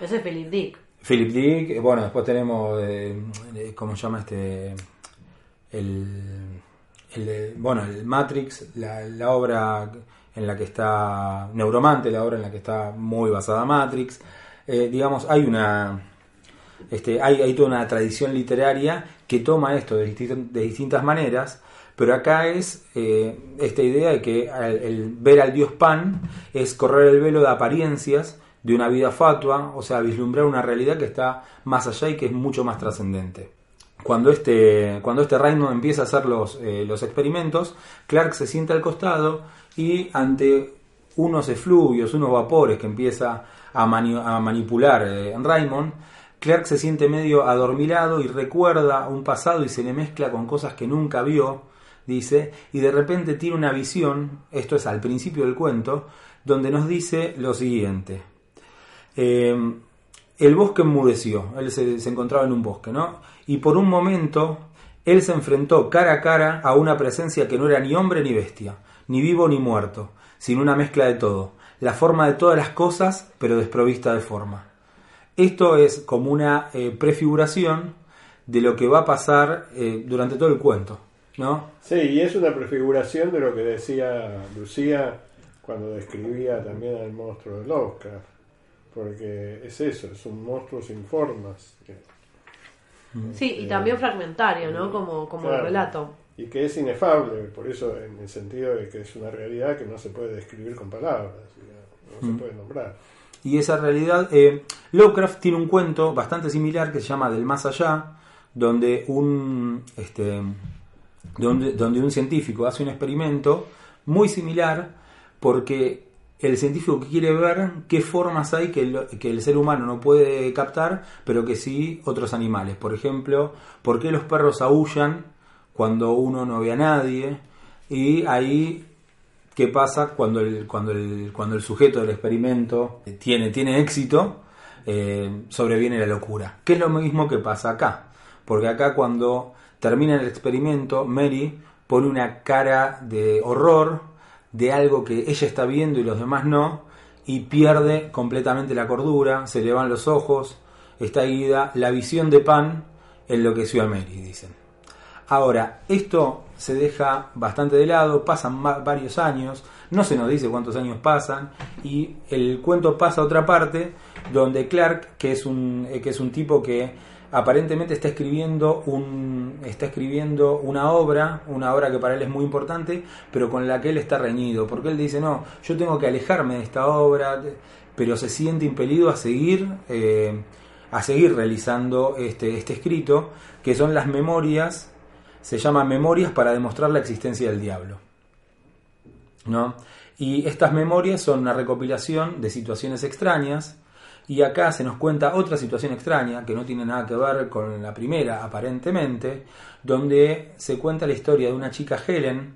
Ese es Philip Dick. Philip Dick, bueno, después tenemos, eh, ¿cómo se llama este? El, el, bueno, el Matrix, la, la obra en la que está Neuromante, la obra en la que está muy basada Matrix. Eh, digamos, hay una. Este, hay, hay, toda una tradición literaria que toma esto de, distintas, maneras, pero acá es eh, esta idea de que el, ver al dios Pan es correr el velo de apariencias de una vida fatua, o sea, vislumbrar una realidad que está más allá y que es mucho más trascendente. Cuando este, cuando este Raymond empieza a hacer los, eh, los experimentos, Clark se sienta al costado y ante unos efluvios, unos vapores que empieza a manipular eh, Raymond, Clark se siente medio adormilado y recuerda un pasado y se le mezcla con cosas que nunca vio, dice, y de repente tiene una visión, esto es al principio del cuento, donde nos dice lo siguiente. Eh, el bosque enmudeció, él se encontraba en un bosque, ¿no? Y por un momento él se enfrentó cara a cara a una presencia que no era ni hombre ni bestia, ni vivo ni muerto, sino una mezcla de todo, la forma de todas las cosas, pero desprovista de forma. Esto es como una eh, prefiguración de lo que va a pasar eh, durante todo el cuento, ¿no? Sí, y es una prefiguración de lo que decía Lucía cuando describía también al monstruo de Lovecraft, porque es eso, es un monstruo sin formas. Sí, y también fragmentario, ¿no? Como, como Claro. el relato. Y que es inefable, por eso en el sentido de que es una realidad que no se puede describir con palabras, no Mm. se puede nombrar. Y esa realidad, eh, Lovecraft tiene un cuento bastante similar que se llama Del Más Allá, donde un, este, donde, donde un científico hace un experimento muy similar porque el científico quiere ver qué formas hay que el, que el ser humano no puede captar, pero que sí otros animales. Por ejemplo, por qué los perros aullan cuando uno no ve a nadie. Y ahí qué pasa cuando el, cuando el, cuando el sujeto del experimento tiene, tiene éxito, eh, sobreviene la locura. Que es lo mismo que pasa acá. Porque acá cuando termina el experimento, Mary pone una cara de horror de algo que ella está viendo y los demás no, y pierde completamente la cordura, se le van los ojos, está ida, la visión de Pan enloqueció a Mary, dicen. Ahora, esto se deja bastante de lado, pasan varios años, no se nos dice cuántos años pasan, y el cuento pasa a otra parte, donde Clark, que es un, eh, que es un tipo que aparentemente está escribiendo un está escribiendo una obra una obra que para él es muy importante pero con la que él está reñido porque él dice no yo tengo que alejarme de esta obra pero se siente impelido a seguir eh, a seguir realizando este este escrito que son las memorias se llama memorias para demostrar la existencia del diablo ¿no? Y estas memorias son una recopilación de situaciones extrañas y acá se nos cuenta otra situación extraña que no tiene nada que ver con la primera aparentemente, donde se cuenta la historia de una chica Helen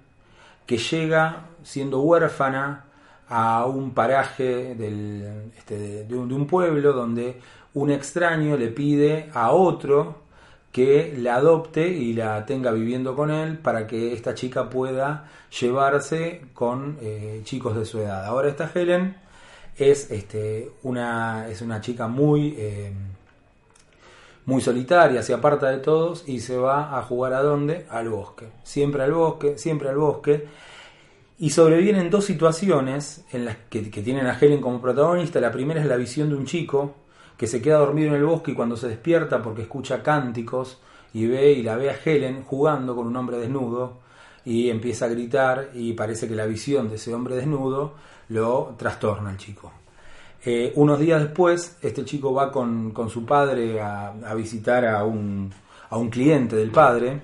que llega siendo huérfana a un paraje este, de un, de un pueblo donde un extraño le pide a otro que la adopte y la tenga viviendo con él para que esta chica pueda llevarse con eh, chicos de su edad. Ahora esta Helen es, este, una, es una chica muy, eh, muy solitaria, se aparta de todos y se va a jugar a dónde? Al bosque. Siempre al bosque, siempre al bosque. Y sobrevienen dos situaciones en las que, que tienen a Helen como protagonista. La primera es la visión de un chico que se queda dormido en el bosque y cuando se despierta porque escucha cánticos y ve y la ve a Helen jugando con un hombre desnudo y empieza a gritar y parece que la visión de ese hombre desnudo lo trastorna al chico. Eh, unos días después, este chico va con, con su padre a, visitar a un, a un cliente del padre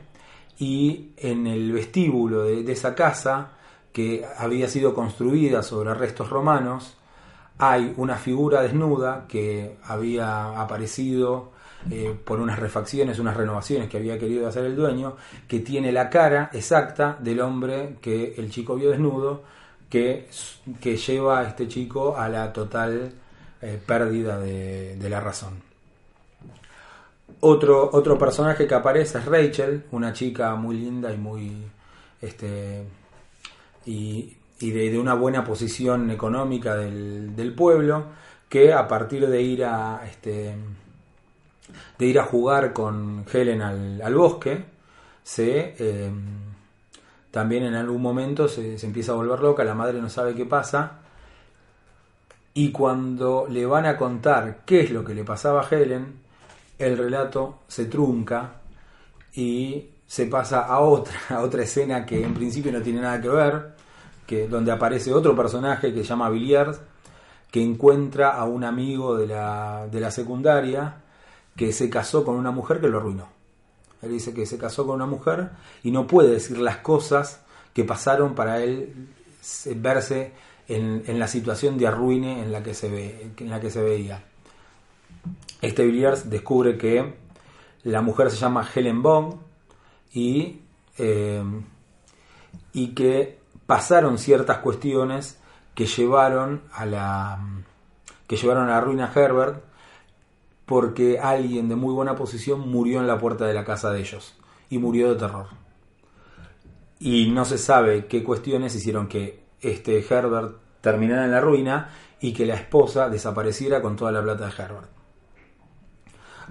y en el vestíbulo de esa casa que había sido construida sobre restos romanos, hay una figura desnuda que había aparecido eh, por unas refacciones, unas renovaciones que había querido hacer el dueño, que tiene la cara exacta del hombre que el chico vio desnudo, que, que lleva a este chico a la total eh, pérdida de, de la razón. Otro, otro personaje que aparece es Rachel, una chica muy linda y muy este y, y de, una buena posición económica del, pueblo, que a partir de ir a este de ir a jugar con Helen al, bosque, se eh, también en algún momento se, se empieza a volver loca, la madre no sabe qué pasa, y cuando le van a contar qué es lo que le pasaba a Helen, el relato se trunca y se pasa a otra, a otra escena que en principio no tiene nada que ver, donde aparece otro personaje que se llama Villiers, que encuentra a un amigo de la, de la secundaria que se casó con una mujer que lo arruinó. Él dice que se casó con una mujer y no puede decir las cosas que pasaron para él verse en, en la situación de arruine en la que se, ve, en la que se veía. Este Villiers descubre que la mujer se llama Helen Bond y, eh, y que pasaron ciertas cuestiones que llevaron a la que llevaron a la ruina a Herbert porque alguien de muy buena posición murió en la puerta de la casa de ellos y murió de terror. Y no se sabe qué cuestiones hicieron que este Herbert terminara en la ruina y que la esposa desapareciera con toda la plata de Herbert.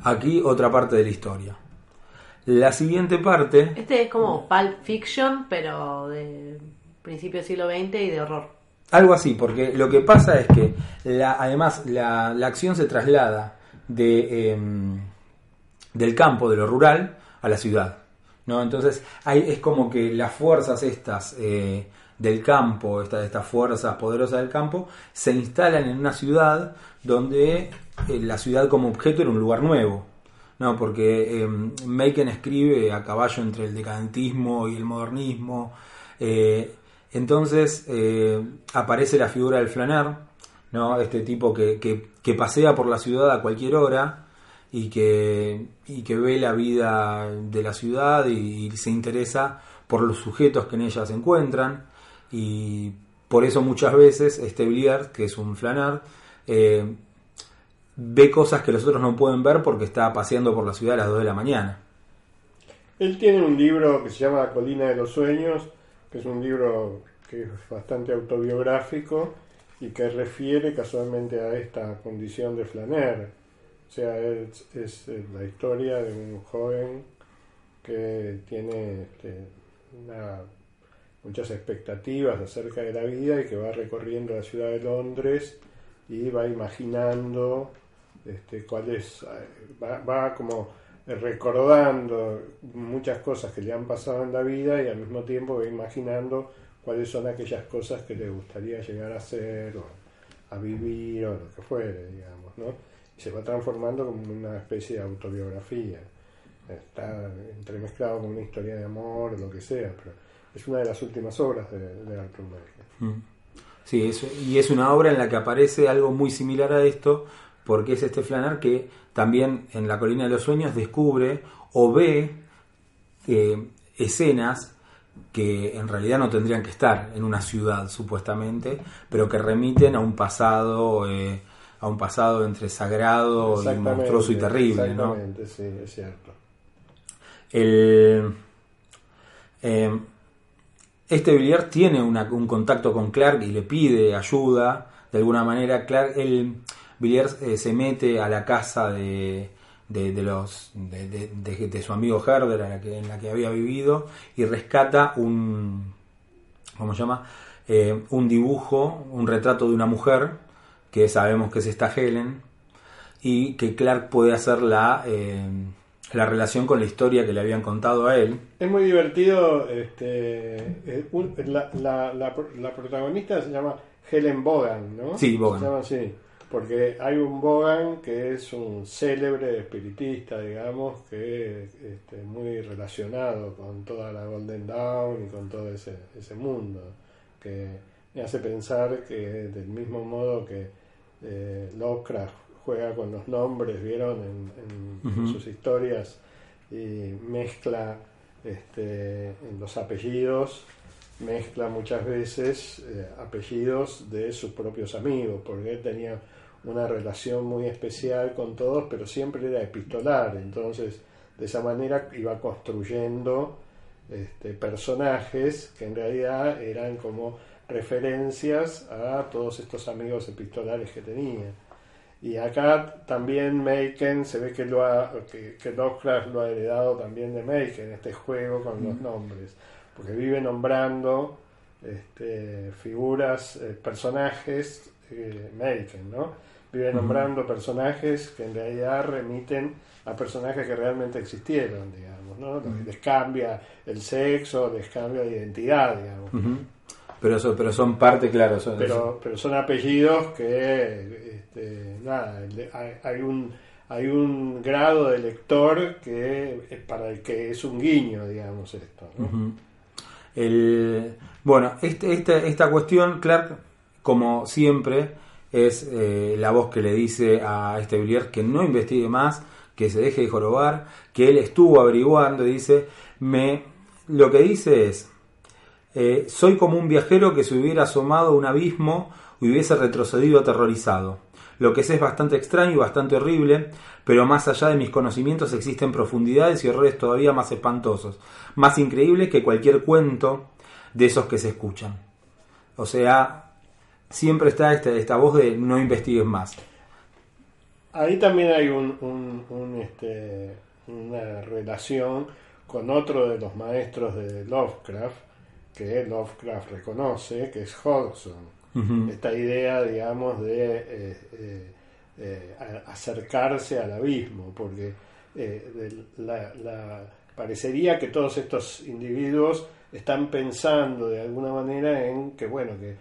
Aquí otra parte de la historia. La siguiente parte Este es como Pulp Fiction, pero de principio del siglo XX y de horror. Algo así, porque lo que pasa es que la, además la, la acción se traslada de, eh, del campo, de lo rural, a la ciudad. ¿no? Entonces hay, es como que las fuerzas estas eh, del campo, estas, estas fuerzas poderosas del campo, se instalan en una ciudad donde eh, la ciudad como objeto era un lugar nuevo. No, porque eh, Macon escribe a caballo entre el decadentismo y el modernismo. eh, entonces eh, aparece la figura del flaner, ¿no? este tipo que, que, pasea por la ciudad a cualquier hora y que, y que ve la vida de la ciudad y, se interesa por los sujetos que en ella se encuentran. Y por eso muchas veces este Blier, que es un flaner, eh, ve cosas que los otros no pueden ver porque está paseando por la ciudad a las 2 de la mañana. Él tiene un libro que se llama La colina de los sueños, que es un libro que es bastante autobiográfico y que refiere casualmente a esta condición de Flaner. O sea, es, es la historia de un joven que tiene este, una- muchas expectativas acerca de la vida y que va recorriendo la ciudad de Londres y va imaginando este, cuáles, eh, va, va como recordando muchas cosas que le han pasado en la vida y al mismo tiempo imaginando cuáles son aquellas cosas que le gustaría llegar a ser o a vivir o lo que fuere, digamos, ¿no? Y se va transformando como una especie de autobiografía. Está entremezclado con una historia de amor o lo que sea, pero es una de las últimas obras de, de Arthur Melke. Mm. Sí, y es una obra en la que aparece algo muy similar a esto, porque es este Flaner que también en la colina de los sueños descubre o ve eh, escenas que en realidad no tendrían que estar en una ciudad supuestamente, pero que remiten a un pasado, eh, a un pasado entre sagrado y monstruoso y terrible, ¿no? Exactamente, sí, es cierto. El, eh, este Villiers tiene una- un contacto con Clark y le pide ayuda. De alguna manera, Clark, Villiers eh, se mete a la casa de, de, de los, de, su amigo Herder, a la que, en la que había vivido, y rescata un, ¿cómo se llama? Eh, un dibujo, un retrato de una mujer, que sabemos que es esta Helen, y que Clark puede hacer la, eh, la relación con la historia que le habían contado a él. Es muy divertido. Este, eh, un- la, la, la, la protagonista se llama Helen Bogan, ¿no? Sí, Bogan. Se llama así. Porque hay un Bogan que es un célebre espiritista, digamos, que es este, muy relacionado con toda la Golden Dawn y con todo ese, ese mundo. Que me hace pensar que del mismo modo que eh, Lovecraft juega con los nombres, ¿vieron? En, en- en Ujú. sus historias y mezcla este, en los apellidos, mezcla muchas veces eh, apellidos de sus propios amigos, porque él tenía una relación muy especial con todos, pero siempre era epistolar, entonces de esa manera iba construyendo este, personajes que en realidad eran como referencias a todos estos amigos epistolares que tenía. Y acá también Maken se ve que lo ha, que, que Lovecraft lo ha heredado también de Maken, este juego con los nombres, porque vive nombrando este, figuras, eh, personajes, eh, Maken, ¿no? Vive nombrando personajes que en realidad remiten a personajes que realmente existieron, digamos, ¿no? Les cambia el sexo, les cambia la identidad, digamos. Pero, son, pero son parte, claro. Son, Pero, pero son apellidos que, este, nada, hay, hay un hay un grado de lector que para el que es un guiño, digamos, esto. ¿no? El- bueno, este, esta, esta cuestión, Clark, como siempre, es eh, la voz que le dice a este Villiers que no investigue más, que se deje de jorobar, que él estuvo averiguando y dice, me, lo que dice es, eh, soy como un viajero que se hubiera asomado a un abismo y hubiese retrocedido aterrorizado. Lo que sé es bastante extraño y bastante horrible, pero más allá de mis conocimientos existen profundidades y horrores todavía más espantosos, más increíbles que cualquier cuento de esos que se escuchan. O sea, siempre está esta, esta voz de no investigues más. Ahí también hay un, un- un, este, una relación con otro de los maestros de Lovecraft, que Lovecraft reconoce, que es Hodgson. Esta idea, digamos, de eh, eh, eh, a- acercarse al abismo, porque eh, de la- la- parecería que todos estos individuos están pensando de alguna manera en que, bueno, que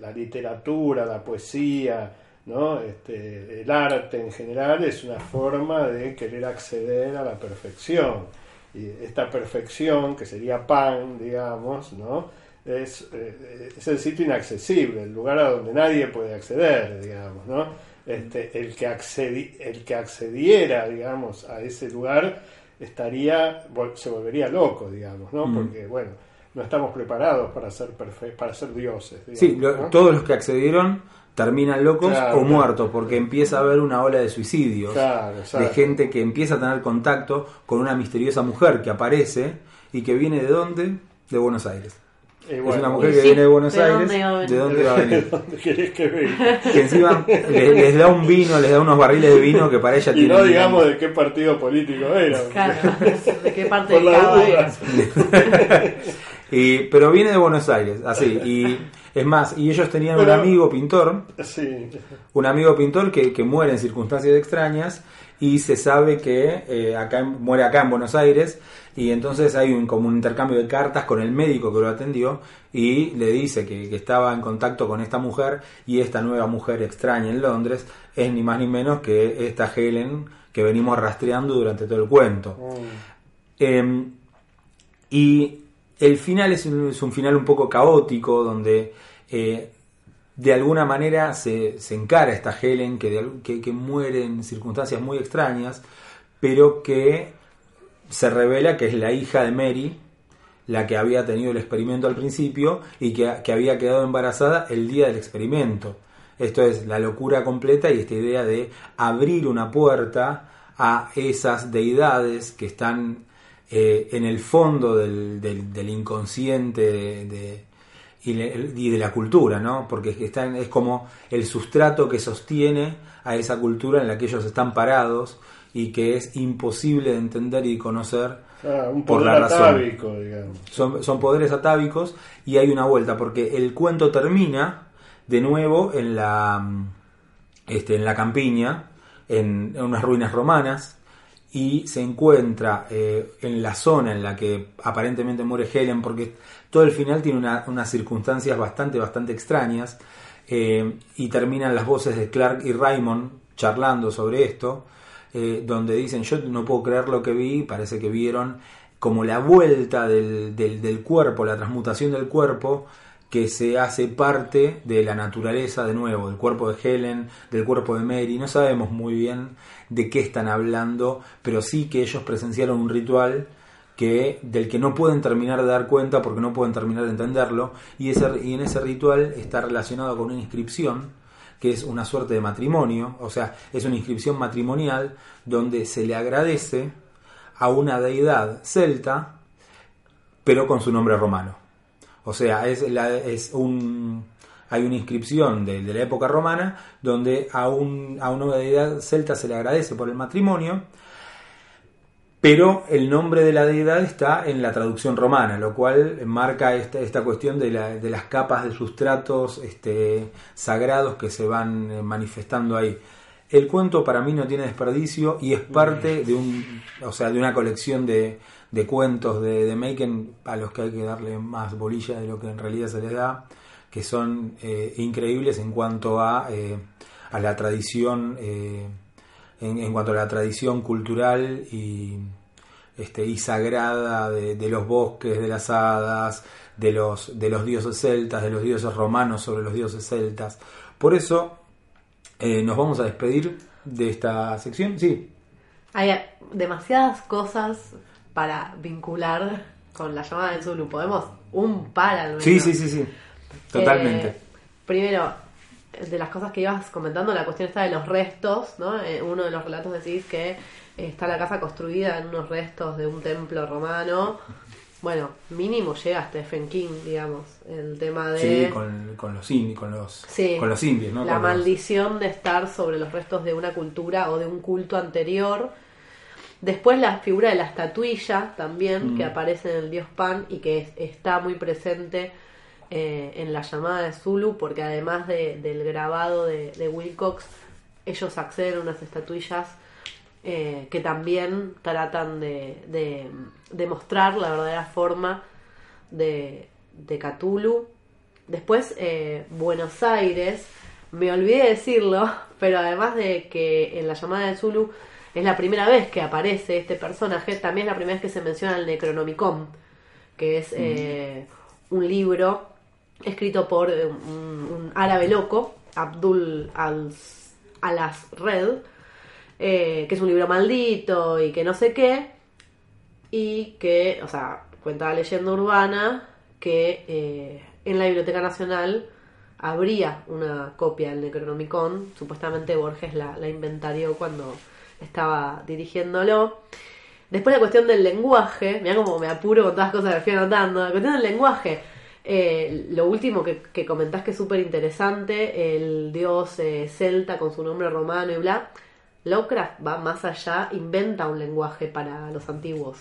la literatura, la poesía, ¿no? Este, el arte en general es una forma de querer acceder a la perfección. Y esta perfección, que sería pan, digamos, ¿no? es, eh, es el sitio inaccesible, el lugar a donde nadie puede acceder, digamos, ¿no? Este, el, que accedi- el que accediera, digamos, a ese lugar estaría, se volvería loco, digamos, ¿no? Mm. Porque, bueno, no estamos preparados para ser perfe- para ser dioses. digamos, Sí, lo- ¿no? todos los que accedieron terminan locos Claro, o claro. muertos, porque empieza a haber una ola de suicidios. Claro, de gente que empieza a tener contacto con una misteriosa mujer que aparece y que viene de dónde? De Buenos Aires. Y Es una mujer que sí, viene de Buenos ¿de Aires. dónde va a venir? ¿De dónde va a venir? ¿Dónde querés que venga? Que encima le- les, da un vino, les da unos barriles de vino que para ella Y tiene. no digamos de qué partido político era. Claro, ¿de qué parte Por de la Cava duda. era? Y, pero viene de Buenos Aires, así. Y es más, y ellos tenían un amigo pintor, Sí. un amigo pintor que, que muere en circunstancias extrañas y se sabe que eh, acá muere acá en Buenos Aires y entonces hay un, como un intercambio de cartas con el médico que lo atendió y le dice que, que estaba en contacto con esta mujer y esta nueva mujer extraña en Londres es ni más ni menos que esta Helen que venimos rastreando durante todo el cuento. Eh, y el final es un, final un poco caótico, donde eh, de alguna manera se, encara esta Helen que, que, que muere en circunstancias muy extrañas, pero que se revela que es la hija de Mary, la que había tenido el experimento al principio y que, que había quedado embarazada el día del experimento. Esto es la locura completa y esta idea de abrir una puerta a esas deidades que están eh, en el fondo del, del- del inconsciente de- y, le- y de la cultura, ¿no? Porque están, es como el sustrato que sostiene a esa cultura en la que ellos están parados y que es imposible de entender y conocer Ah, un por la razón. atávico, digamos. Son, son poderes atávicos y hay una vuelta, porque el cuento termina de nuevo en la, este, en la campiña, en, en unas ruinas romanas, y se encuentra eh, en la zona en la que aparentemente muere Helen, porque todo el final tiene una- unas circunstancias bastante, bastante extrañas, eh, y terminan las voces de Clark y Raymond charlando sobre esto, eh, donde dicen, yo no puedo creer lo que vi, parece que vieron como la vuelta del, del, del cuerpo, la transmutación del cuerpo, que se hace parte de la naturaleza de nuevo, del cuerpo de Helen, del cuerpo de Mary. No sabemos muy bien de qué están hablando, pero sí que ellos presenciaron un ritual que del que no pueden terminar de dar cuenta porque no pueden terminar de entenderlo y, ese, y en ese ritual está relacionado con una inscripción que es una suerte de matrimonio, o sea, es una inscripción matrimonial donde se le agradece a una deidad celta, pero con su nombre romano. O sea, es, la- es un, hay una inscripción de, la época romana donde a, un, a una deidad celta se le agradece por el matrimonio, pero el nombre de la deidad está en la traducción romana, lo cual marca esta, esta cuestión de, la- de las capas de sustratos este, sagrados que se van eh, manifestando ahí. El cuento para mí no tiene desperdicio y es parte de un, o sea, de una colección de, de cuentos de, de a los que hay que darle más bolilla de lo que en realidad se les da, que son eh, increíbles en cuanto a, eh, a la tradición, eh, en, en cuanto a la tradición cultural y, este, y sagrada de, de los bosques, de las hadas, de los, de los dioses celtas, de los dioses romanos sobre los dioses celtas. Por eso eh, nos vamos a despedir de esta sección. Sí, Hay demasiadas cosas para vincular con la llamada del Zulu. Podemos un par al menos. sí, sí, sí, sí. Totalmente. Eh, primero, de las cosas que ibas comentando, la cuestión está de los restos, ¿no? Eh, uno de los relatos decís que está la casa construida en unos restos de un templo romano. Bueno, mínimo llega Stephen King, digamos, el tema de Sí, con, con los indios, con los, Sí. con los indios, ¿no? la Con los- maldición de estar sobre los restos de una cultura o de un culto anterior. Después la figura de la estatuilla también, Mm. que aparece en el dios Pan y que es- está muy presente eh, en la llamada de Zulu, porque además de- del grabado de, de Wilcox, ellos acceden a unas estatuillas eh, que también tratan de, de, de mostrar la verdadera forma de, de Cthulhu. Después, eh, Buenos Aires, me olvidé de decirlo, pero además de que en la llamada de Zulu es la primera vez que aparece este personaje, también es la primera vez que se menciona el Necronomicon, que es eh, un libro escrito por eh, un, árabe loco, Abdul al Alas Red, eh, que es un libro maldito y que no sé qué, y que, o sea, cuenta la leyenda urbana que eh, en la Biblioteca Nacional habría una copia del Necronomicon, supuestamente Borges la, la inventarió cuando estaba dirigiéndolo. Después la cuestión del lenguaje, mira como me apuro con todas las cosas que fui anotando, la cuestión del lenguaje. Eh, lo último que, que comentás que es súper interesante, el dios eh, celta con su nombre romano y bla, Lovecraft va más allá, inventa un lenguaje para los antiguos.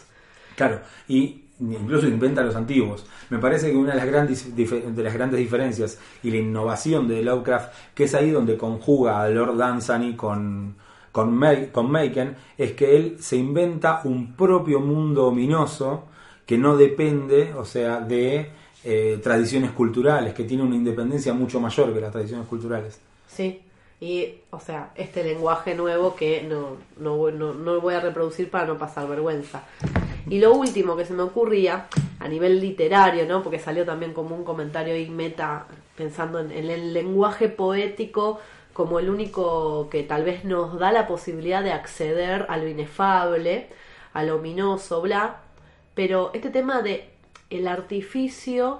Claro, y incluso inventa los antiguos. Me parece que una de las grandes, de las grandes diferencias y la innovación de Lovecraft, que es ahí donde conjuga a Lord Dunsany con, con, con Maken, es que él se inventa un propio mundo ominoso que no depende, o sea, de eh, tradiciones culturales, que tiene una independencia mucho mayor que las tradiciones culturales. Sí, y o sea, este lenguaje nuevo que no, no, no, no voy a reproducir para no pasar vergüenza. Y lo último que se me ocurría, a nivel literario, ¿no? Porque salió también como un comentario ahí meta, pensando en, en el lenguaje poético como el único que tal vez nos da la posibilidad de acceder a lo inefable, a lo ominoso, bla. Pero este tema de el artificio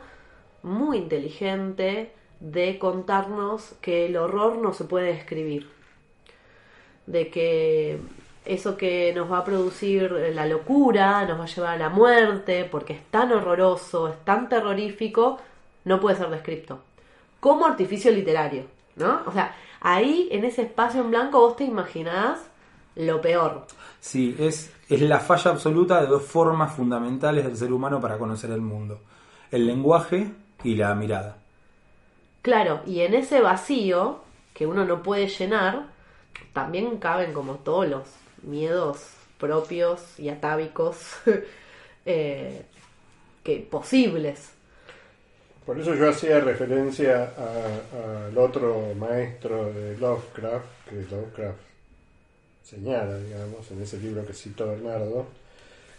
muy inteligente de contarnos que el horror no se puede describir. De que eso que nos va a producir la locura, nos va a llevar a la muerte, porque es tan horroroso, es tan terrorífico, no puede ser descrito. Como artificio literario, ¿no? O sea, ahí en ese espacio en blanco vos te imaginás lo peor. Sí, es, es la falla absoluta de dos formas fundamentales del ser humano para conocer el mundo. El lenguaje y la mirada. Claro, y en ese vacío que uno no puede llenar, también caben como todos los miedos propios y atávicos eh, que posibles. Por eso yo hacía referencia a- al otro maestro de Lovecraft, que Lovecraft señala, digamos, en ese libro que citó Bernardo,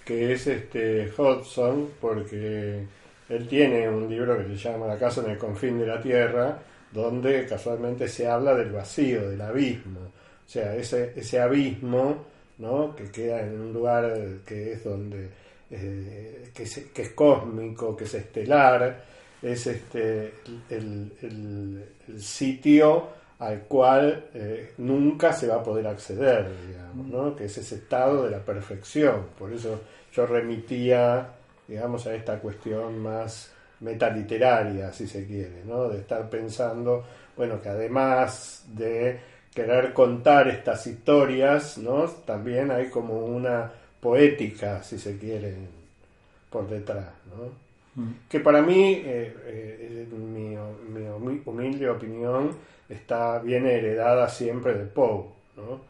que es este Hodgson, porque él tiene un libro que se llama La casa en el confín de la tierra, donde casualmente se habla del vacío, del abismo. O sea, ese, ese abismo, ¿no? que queda en un lugar que es donde eh, que, es, cósmico, que es estelar, es este el- el sitio al cual eh, nunca se va a poder acceder, digamos, ¿no? que es ese estado de la perfección. Por eso yo remitía, digamos, a esta cuestión más metaliteraria, si se quiere, ¿no? de estar pensando, bueno, que además de querer contar estas historias, ¿no? también hay como una poética, si se quiere, por detrás. ¿no? que para mí, eh, eh, en mi, mi humi- humilde opinión, está bien heredada siempre de Poe, ¿no? O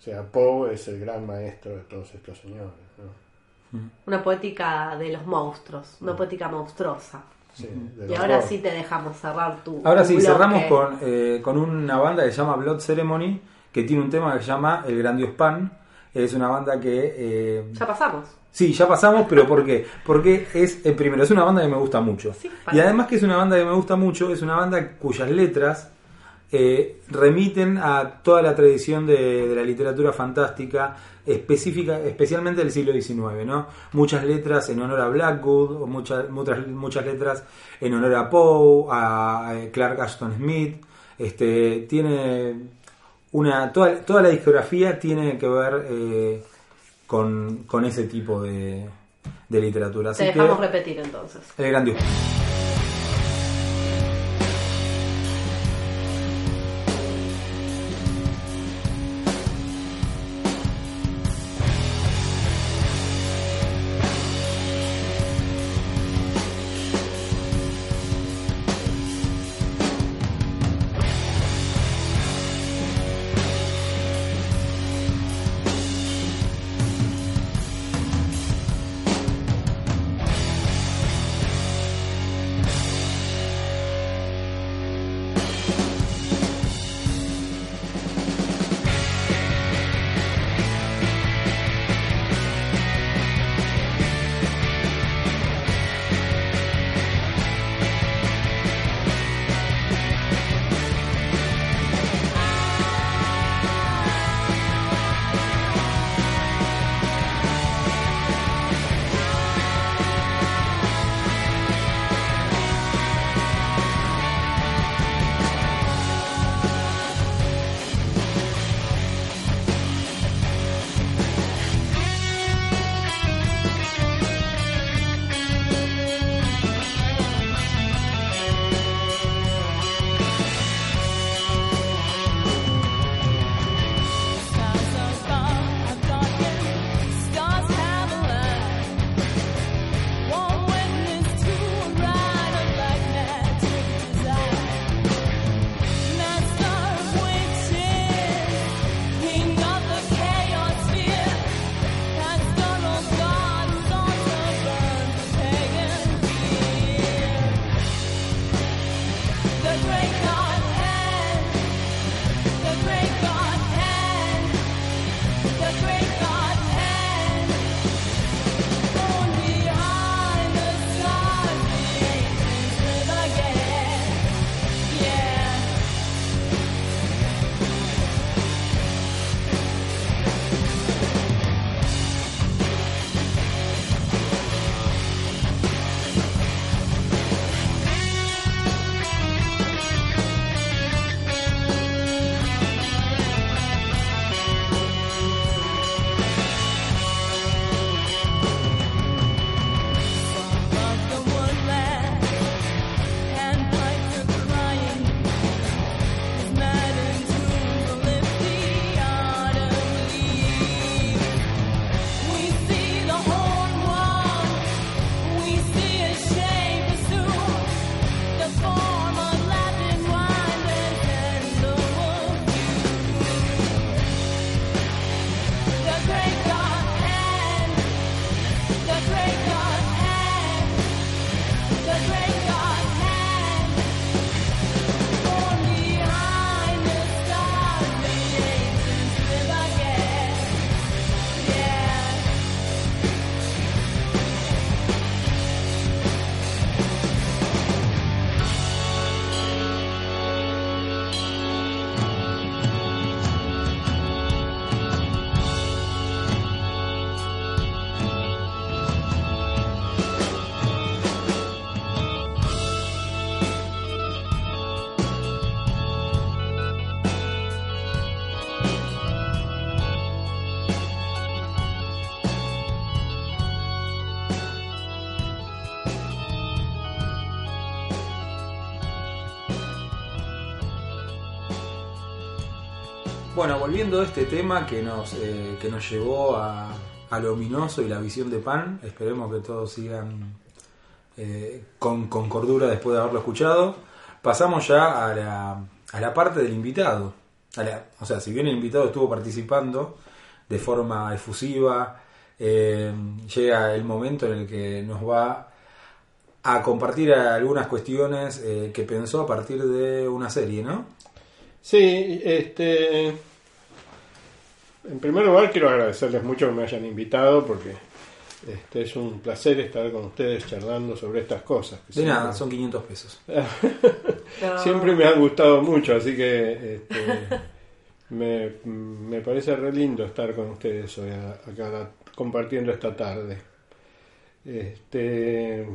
sea, Poe es el gran maestro de todos estos señores, ¿no? Una poética de los monstruos, una poética monstruosa. Sí, de Y ahora dos. sí te dejamos cerrar tu. Ahora tu sí, bloque. cerramos con, eh, con una banda que se llama Blood Ceremony, que tiene un tema que se llama El Gran Dios Pan. Es una banda que... eh, Ya pasamos. Sí, ya pasamos, pero ¿por qué? Porque es, eh, primero, es una banda que me gusta mucho. Sí, y además que es una banda que me gusta mucho, es una banda cuyas letras eh, remiten a toda la tradición de, de la literatura fantástica, específica, especialmente del siglo XIX, ¿no? Muchas letras en honor a Blackwood, o muchas, muchas, muchas letras en honor a Poe, a, a Clark Ashton Smith, este, tiene una, toda, toda la discografía tiene que ver eh, con, con ese tipo de, de literatura. Te Así que, dejamos repetir entonces. el gran volviendo a este tema que nos, eh, que nos llevó a, a lo ominoso y la visión de Pan, esperemos que todos sigan eh, con, con cordura después de haberlo escuchado. Pasamos ya a la, a la parte del invitado. O sea, si bien el invitado estuvo participando de forma efusiva, eh, llega el momento en el que nos va a compartir algunas cuestiones que pensó a partir de una serie, ¿no? Sí, este. En primer lugar, quiero agradecerles mucho que me hayan invitado porque este es un placer estar con ustedes charlando sobre estas cosas. que De siempre- nada, son 500 pesos. No. Siempre me han gustado mucho, así que este, me, me parece re lindo estar con ustedes hoy a- acá compartiendo esta tarde. Este,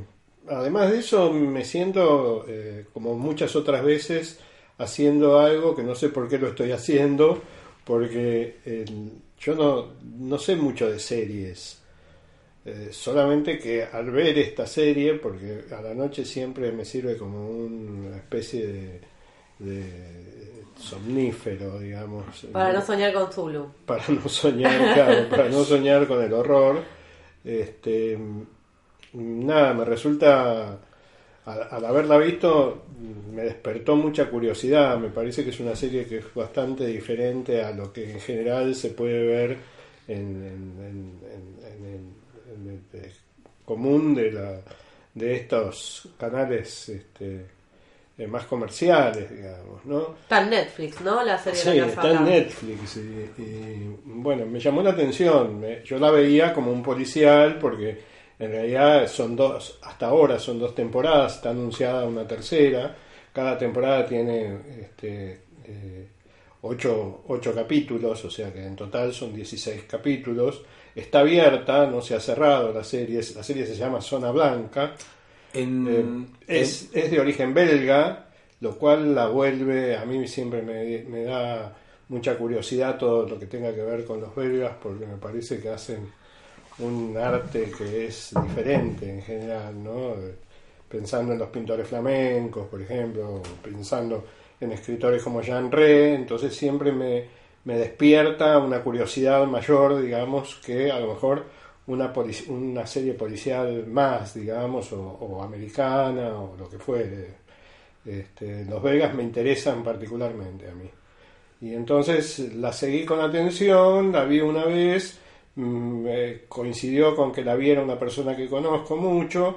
además de eso, me siento, eh, como muchas otras veces, haciendo algo que no sé por qué lo estoy haciendo, porque el- yo no, no sé mucho de series. Eh, solamente que al ver esta serie, porque a la noche siempre me sirve como una especie de, de somnífero, digamos. Para no soñar con Zulu. Para no soñar, claro, para no soñar con el horror. Este, nada, me resulta, al, al haberla visto, me despertó mucha curiosidad. Me parece que es una serie que es bastante diferente a lo que en general se puede ver en, en- en- en- el, eh, común de, la, de estos canales este, eh, más comerciales, digamos, ¿no? Está en Netflix, ¿no? La serie Sí, de la está en. Netflix y, y, bueno, me llamó la atención. Yo la veía como un policial porque en realidad son dos, hasta ahora son dos temporadas, está anunciada una tercera. Cada temporada tiene este, eh, ocho, ocho capítulos, o sea que en total son 16 capítulos. Está abierta, no se ha cerrado la serie, la serie se llama Zona Blanca. En, Eh, es, es de origen belga, lo cual la vuelve, a mí siempre me, me da mucha curiosidad todo lo que tenga que ver con los belgas, porque me parece que hacen un arte que es diferente en general, ¿no? Pensando en los pintores flamencos, por ejemplo, pensando en escritores como Jean Rey, entonces siempre me, me despierta una curiosidad mayor, digamos, que a lo mejor una, una serie policial más, digamos, o, americana, o lo que fuere. Este, los belgas me interesan particularmente a mí. Y entonces la seguí con atención, la vi una vez, coincidió con que la viera una persona que conozco mucho,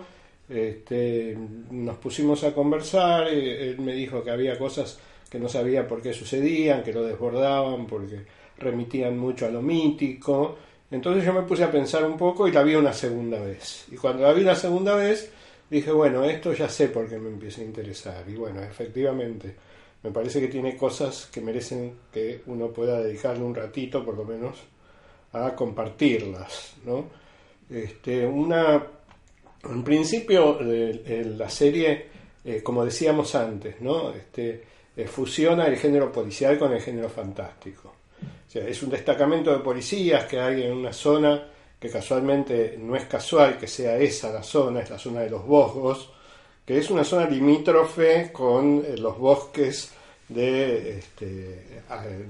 este, nos pusimos a conversar, eh, él me dijo que había cosas que no sabía por qué sucedían, que lo desbordaban, porque remitían mucho a lo mítico. Entonces yo me puse a pensar un poco y la vi una segunda vez. Y cuando la vi la segunda vez, dije, bueno, esto ya sé por qué me empieza a interesar. Y bueno, efectivamente, me parece que tiene cosas que merecen que uno pueda dedicarle un ratito, por lo menos, a compartirlas, ¿no? Este, una, en principio, eh, la serie, eh, como decíamos antes, ¿no? Este, eh, fusiona el género policial con el género fantástico. O sea, es un destacamento de policías que hay en una zona que casualmente no es casual que sea esa la zona, es la zona de los Vosgos, que es una zona limítrofe con eh, los bosques de, este,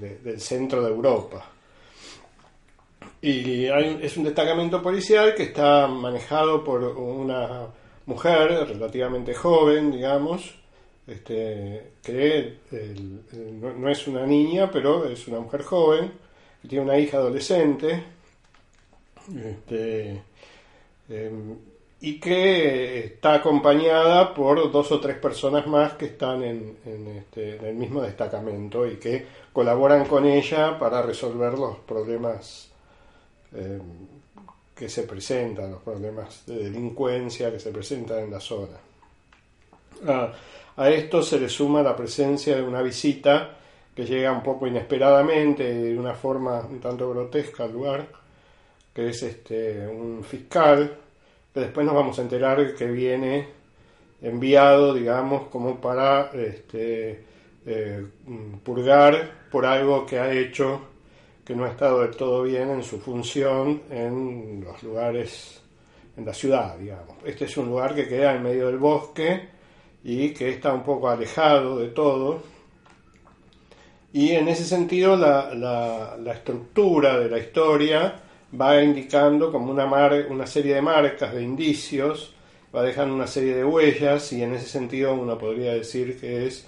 de- del centro de Europa. Y hay es un destacamento policial que está manejado por una mujer relativamente joven, digamos, este, que no, es una niña, pero es una mujer joven, que tiene una hija adolescente, este, em, y que está acompañada por dos o tres personas más que están en, este, en el mismo destacamento y que colaboran con ella para resolver los problemas eh, que se presentan, los problemas de delincuencia que se presentan en la zona. A esto se le suma la presencia de una visita que llega un poco inesperadamente, de una forma un tanto grotesca al lugar, que es este un fiscal, que después nos vamos a enterar que viene enviado, digamos, como para este, eh, purgar por algo que ha hecho que no ha estado del todo bien en su función en los lugares, en la ciudad, digamos. Este es un lugar que queda en medio del bosque y que está un poco alejado de todo. Y en ese sentido la, la- estructura de la historia va indicando como una, mar- una serie de marcas, de indicios, va dejando una serie de huellas y en ese sentido uno podría decir que es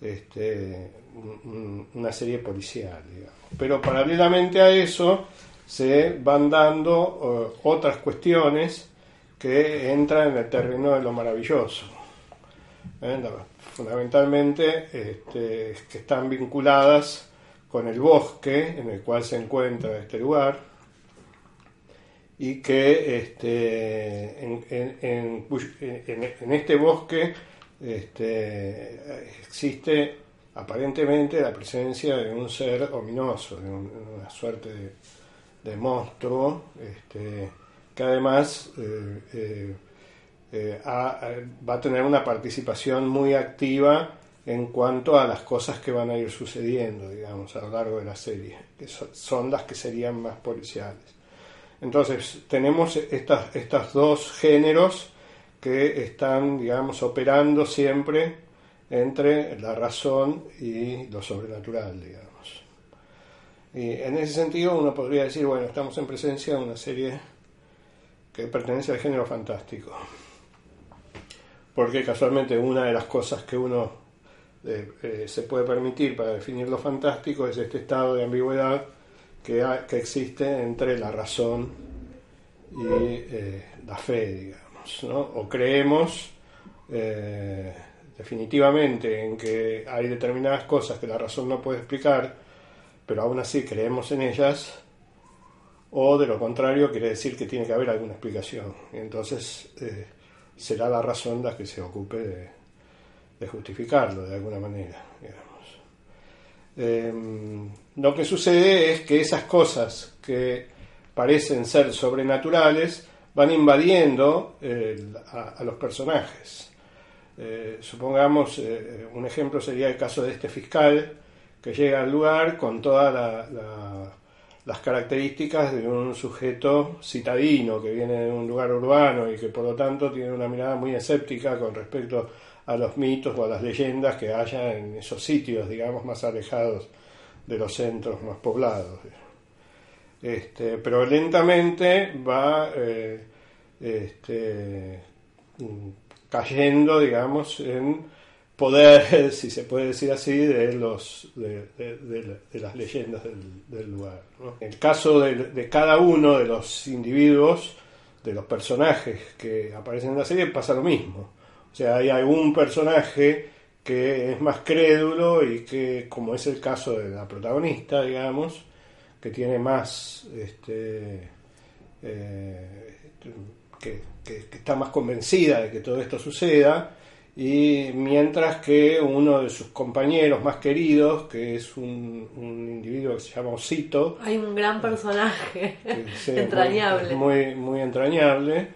este, un- un- una serie policial. digamos. Pero paralelamente a eso se van dando eh, otras cuestiones que entran en el terreno de lo maravilloso. ¿eh? Fundamentalmente este, que están vinculadas con el bosque en el cual se encuentra este lugar y que este, en este bosque este, existe aparentemente la presencia de un ser ominoso, de un- una suerte de, monstruo, este, que además eh, eh, eh, va a tener una participación muy activa en cuanto a las cosas que van a ir sucediendo, digamos, a lo largo de la serie, que so- son las que serían más policiales. Entonces, tenemos estas, estos dos géneros que están, digamos, operando siempre entre la razón y lo sobrenatural, digamos. Y en ese sentido uno podría decir, bueno, estamos en presencia de una serie que pertenece al género fantástico. Porque casualmente una de las cosas que uno eh, eh, se puede permitir para definir lo fantástico es este estado de ambigüedad que, existe entre la razón y eh, la fe, digamos. ¿no? O creemos definitivamente en que hay determinadas cosas que la razón no puede explicar, pero aún así creemos en ellas, o de lo contrario quiere decir que tiene que haber alguna explicación. Entonces eh, será la razón la que se ocupe de, justificarlo de alguna manera. Eh, lo que sucede es que esas cosas que parecen ser sobrenaturales van invadiendo eh, a los personajes. Eh, supongamos, eh, un ejemplo sería el caso de este fiscal que llega al lugar con todas la- la- las características de un sujeto citadino que viene de un lugar urbano y que por lo tanto tiene una mirada muy escéptica con respecto a los mitos o a las leyendas que haya en esos sitios, digamos, más alejados de los centros más poblados. Este, pero lentamente va eh, este, cayendo, digamos, en poder, si se puede decir así, de los de, las leyendas del, lugar. En el caso de, de cada uno de los individuos, de los personajes que aparecen en la serie, pasa lo mismo. O sea, hay algún personaje que es más crédulo y que, como es el caso de la protagonista, digamos, que tiene más, este, eh, que, que- que está más convencida de que todo esto suceda, y mientras que uno de sus compañeros más queridos, que es un, un individuo que se llama Osito, Hay un gran personaje entrañable. Muy, muy, muy entrañable.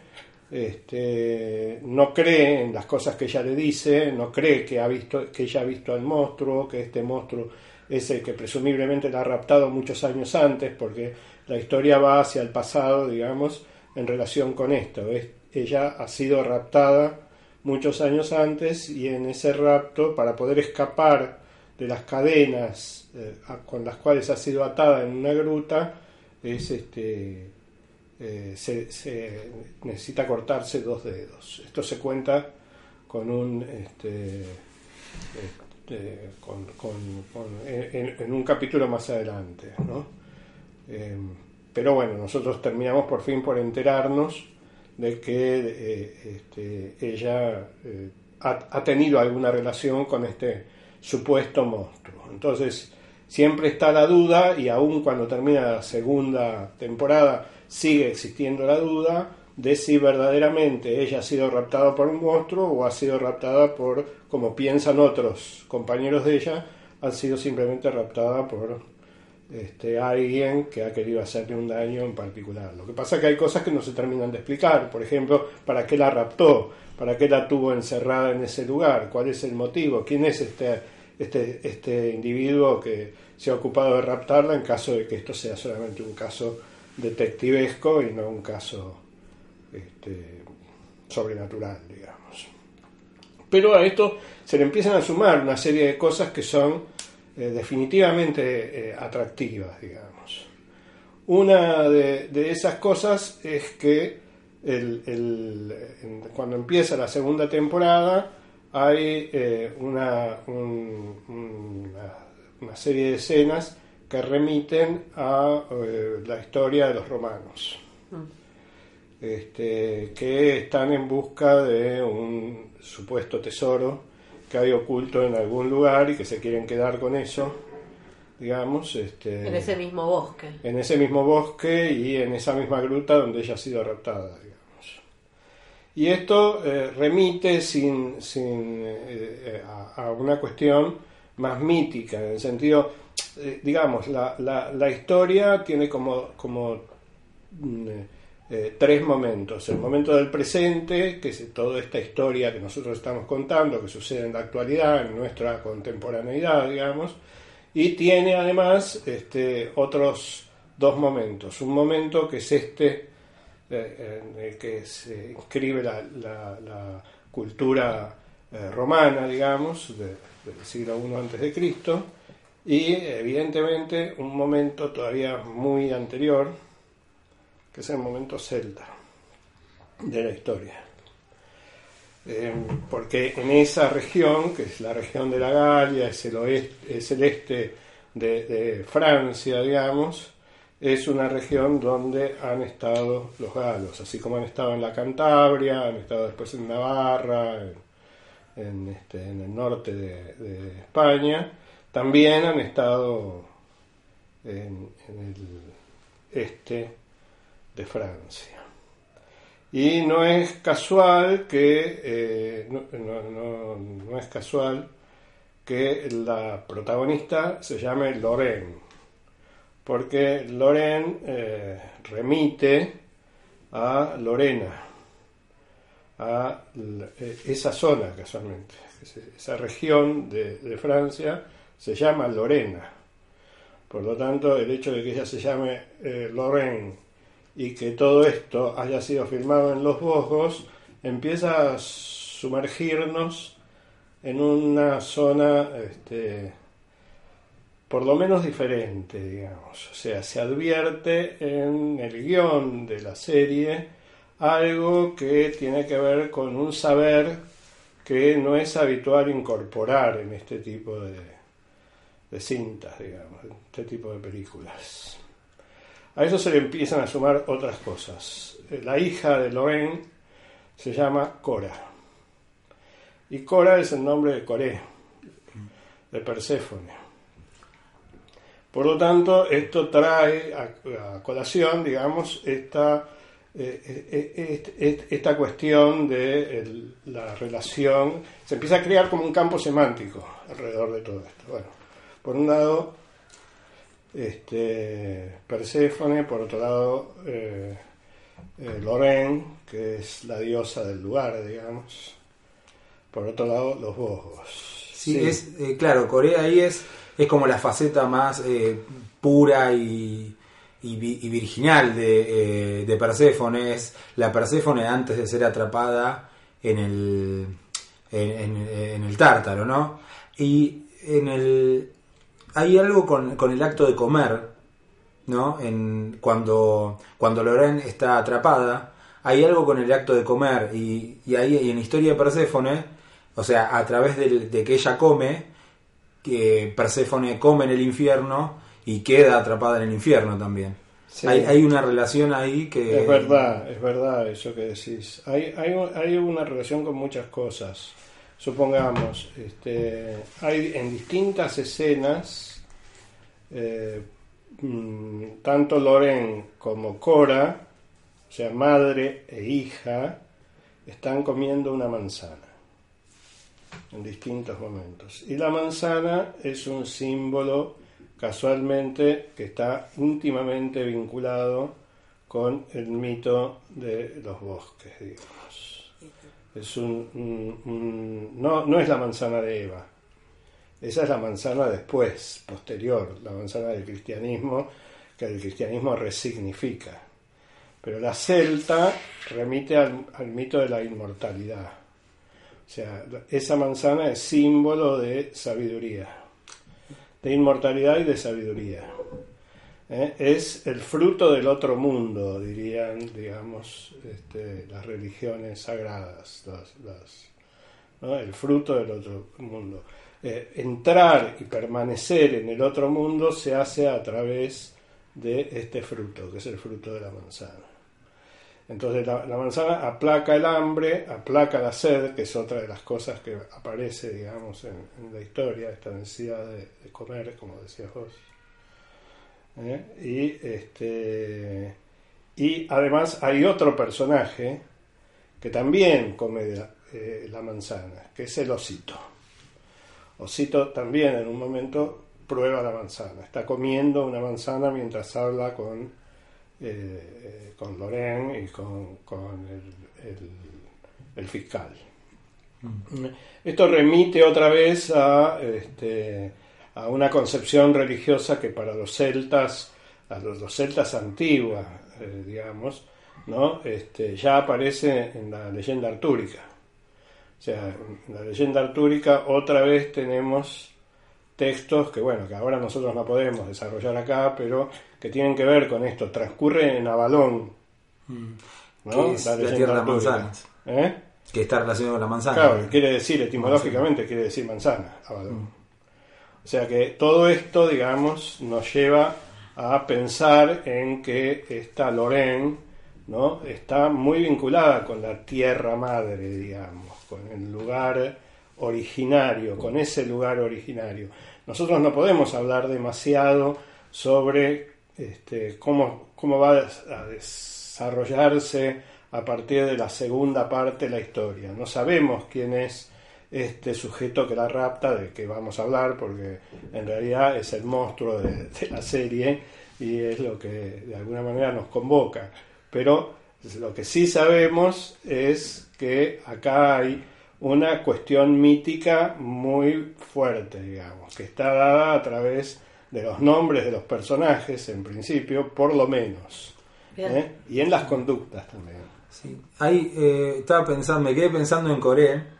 Este, no cree en las cosas que ella le dice, no cree que, ha visto, que ella ha visto al monstruo, que este monstruo es el que presumiblemente la ha raptado muchos años antes, porque la historia va hacia el pasado, digamos, en relación con esto. Es- ella ha sido raptada muchos años antes y en ese rapto, para poder escapar de las cadenas eh, con las cuales ha sido atada en una gruta, es este eh, se, necesita cortarse dos dedos. Esto se cuenta con un este, este, con, en un capítulo más adelante, ¿no? Eh, pero bueno, nosotros terminamos por fin por enterarnos de que eh, este, ella eh, ha, ha tenido alguna relación con este supuesto monstruo. Entonces, siempre está la duda y aun cuando termina la segunda temporada sigue existiendo la duda de si verdaderamente ella ha sido raptada por un monstruo o ha sido raptada por, como piensan otros compañeros de ella, ha sido simplemente raptada por este, alguien que ha querido hacerle un daño en particular. Lo que pasa es que hay cosas que no se terminan de explicar. Por ejemplo, ¿para qué la raptó? ¿Para qué la tuvo encerrada en ese lugar? ¿Cuál es el motivo? ¿Quién es este, este, este individuo que se ha ocupado de raptarla en caso de que esto sea solamente un caso detectivesco y no un caso este, sobrenatural, digamos? Pero a esto se le empiezan a sumar una serie de cosas que son eh, definitivamente eh, atractivas, digamos. Una de, de esas cosas es que el- cuando empieza la segunda temporada hay eh, una, un- una, una serie de escenas que remiten a la historia de los romanos, este, que están en busca de un supuesto tesoro que hay oculto en algún lugar y que se quieren quedar con eso, digamos. Este, En ese mismo bosque. en ese mismo bosque y en esa misma gruta donde ella ha sido raptada, digamos. Y esto eh, remite sin, sin, eh, eh, a, a una cuestión más mítica, en el sentido, eh, digamos, la, la, la historia tiene como, como mm, eh, tres momentos. El momento del presente, que es toda esta historia que nosotros estamos contando, que sucede en la actualidad, en nuestra contemporaneidad, digamos, y tiene además este, otros dos momentos. Un momento que es este, eh, en el que se inscribe la, cultura eh, romana, digamos, de- del siglo I Cristo, y evidentemente un momento todavía muy anterior, que es el momento celta de la historia. Eh, porque en esa región, que es la región de la Galia, es el, oeste, es el este de, Francia, digamos, es una región donde han estado los galos, así como han estado en la Cantabria, han estado después en Navarra, en, este, el norte de, de España, también han estado en, en el este de Francia. Y no es casual que eh, no, no- no- es casual que la protagonista se llame Lorraine, porque Lorraine eh, remite a Lorena, a eh, esa zona casualmente, esa región de, de Francia se llama Lorena. Por lo tanto, el hecho de que ella se llame eh, Lorraine y que todo esto haya sido filmado en los Vosgos empieza a sumergirnos en una zona este, por lo menos diferente, digamos. O sea, se advierte en el guion de la serie algo que tiene que ver con un saber que no es habitual incorporar en este tipo de, de cintas, digamos, en este tipo de películas. A eso se le empiezan a sumar otras cosas. Eh, La hija de Lorraine se llama Cora. Y Cora es el nombre de Coré, de Perséfone. Por lo tanto, esto trae a, colación, digamos, esta, eh, eh, eh, est- esta cuestión de la relación. Se empieza a crear como un campo semántico alrededor de todo esto. Bueno, por un lado, este, Perséfone, por otro lado, eh, eh, Lorraine, que es la diosa del lugar, digamos. Por otro lado, los Vosgos. Sí, es eh, claro, Corea ahí es, es como la faceta más eh, pura y, y, vi- y virginal de, de Perséfone. Es la Perséfone antes de ser atrapada en el, en, en- en el tártaro, ¿no? Y en el, hay algo con, con el acto de comer, ¿no? En, cuando, cuando Lorraine está atrapada, hay algo con el acto de comer y, y ahí y en Historia de Perséfone, o sea, a través del- de, que ella come, que Perséfone come en el infierno y queda atrapada en el infierno también. Sí. Hay, hay una relación ahí que... Es verdad, es verdad eso que decís. Hay, hay, hay una relación con muchas cosas. Supongamos, este, hay en distintas escenas, eh, mm, tanto Loren como Cora, o sea, madre e hija, están comiendo una manzana en distintos momentos. Y la manzana es un símbolo casualmente que está íntimamente vinculado con el mito de los bosques, digamos. Es un, no, no es la manzana de Eva, esa es la manzana después, posterior, la manzana del cristianismo, que el cristianismo resignifica. Pero la celta remite al, al mito de la inmortalidad. O sea, esa manzana es símbolo de sabiduría. de inmortalidad y de sabiduría. ¿Eh? Es el fruto del otro mundo, dirían, digamos, este, las religiones sagradas, el fruto del otro mundo. Eh, entrar y permanecer en el otro mundo se hace a través de este fruto, que es el fruto de la manzana. Entonces la, manzana aplaca el hambre, aplaca la sed, que es otra de las cosas que aparece, digamos, en, la historia, esta necesidad de, de comer, como decías vos. ¿Eh? Y, este, y además hay otro personaje que también come la, eh, la manzana, que es el osito. Osito también en un momento prueba la manzana, está comiendo una manzana mientras habla con, eh, con Loren y con, con el, el- el fiscal. Esto remite otra vez a, este, a una concepción religiosa que para los celtas, a los, los celtas antiguas, eh, digamos, ¿no? este, ya aparece en la leyenda artúrica. O sea, en la leyenda artúrica otra vez tenemos textos que, bueno, que ahora nosotros no podemos desarrollar acá, pero que tienen que ver con esto. Transcurre en Avalón. ¿no? Que es la leyenda tierra de manzanas. ¿Eh? Que está relacionado con la manzana. Claro, quiere decir, etimológicamente quiere decir manzana, Avalón. O sea que todo esto, digamos, nos lleva a pensar en que esta Lorraine, ¿no? está muy vinculada con la tierra madre, digamos, con el lugar originario, con ese lugar originario. Nosotros no podemos hablar demasiado sobre este, cómo, cómo va a desarrollarse a partir de la segunda parte de la historia. No sabemos quién es este sujeto que la rapta, de que vamos a hablar, porque en realidad es el monstruo de, de la serie y es lo que de alguna manera nos convoca. Pero lo que sí sabemos es que acá hay una cuestión mítica muy fuerte, digamos, que está dada a través de los nombres de los personajes, en principio, por lo menos. ¿eh? Y en las conductas también. Sí. Ahí eh, estaba pensando, me quedé pensando en Coré.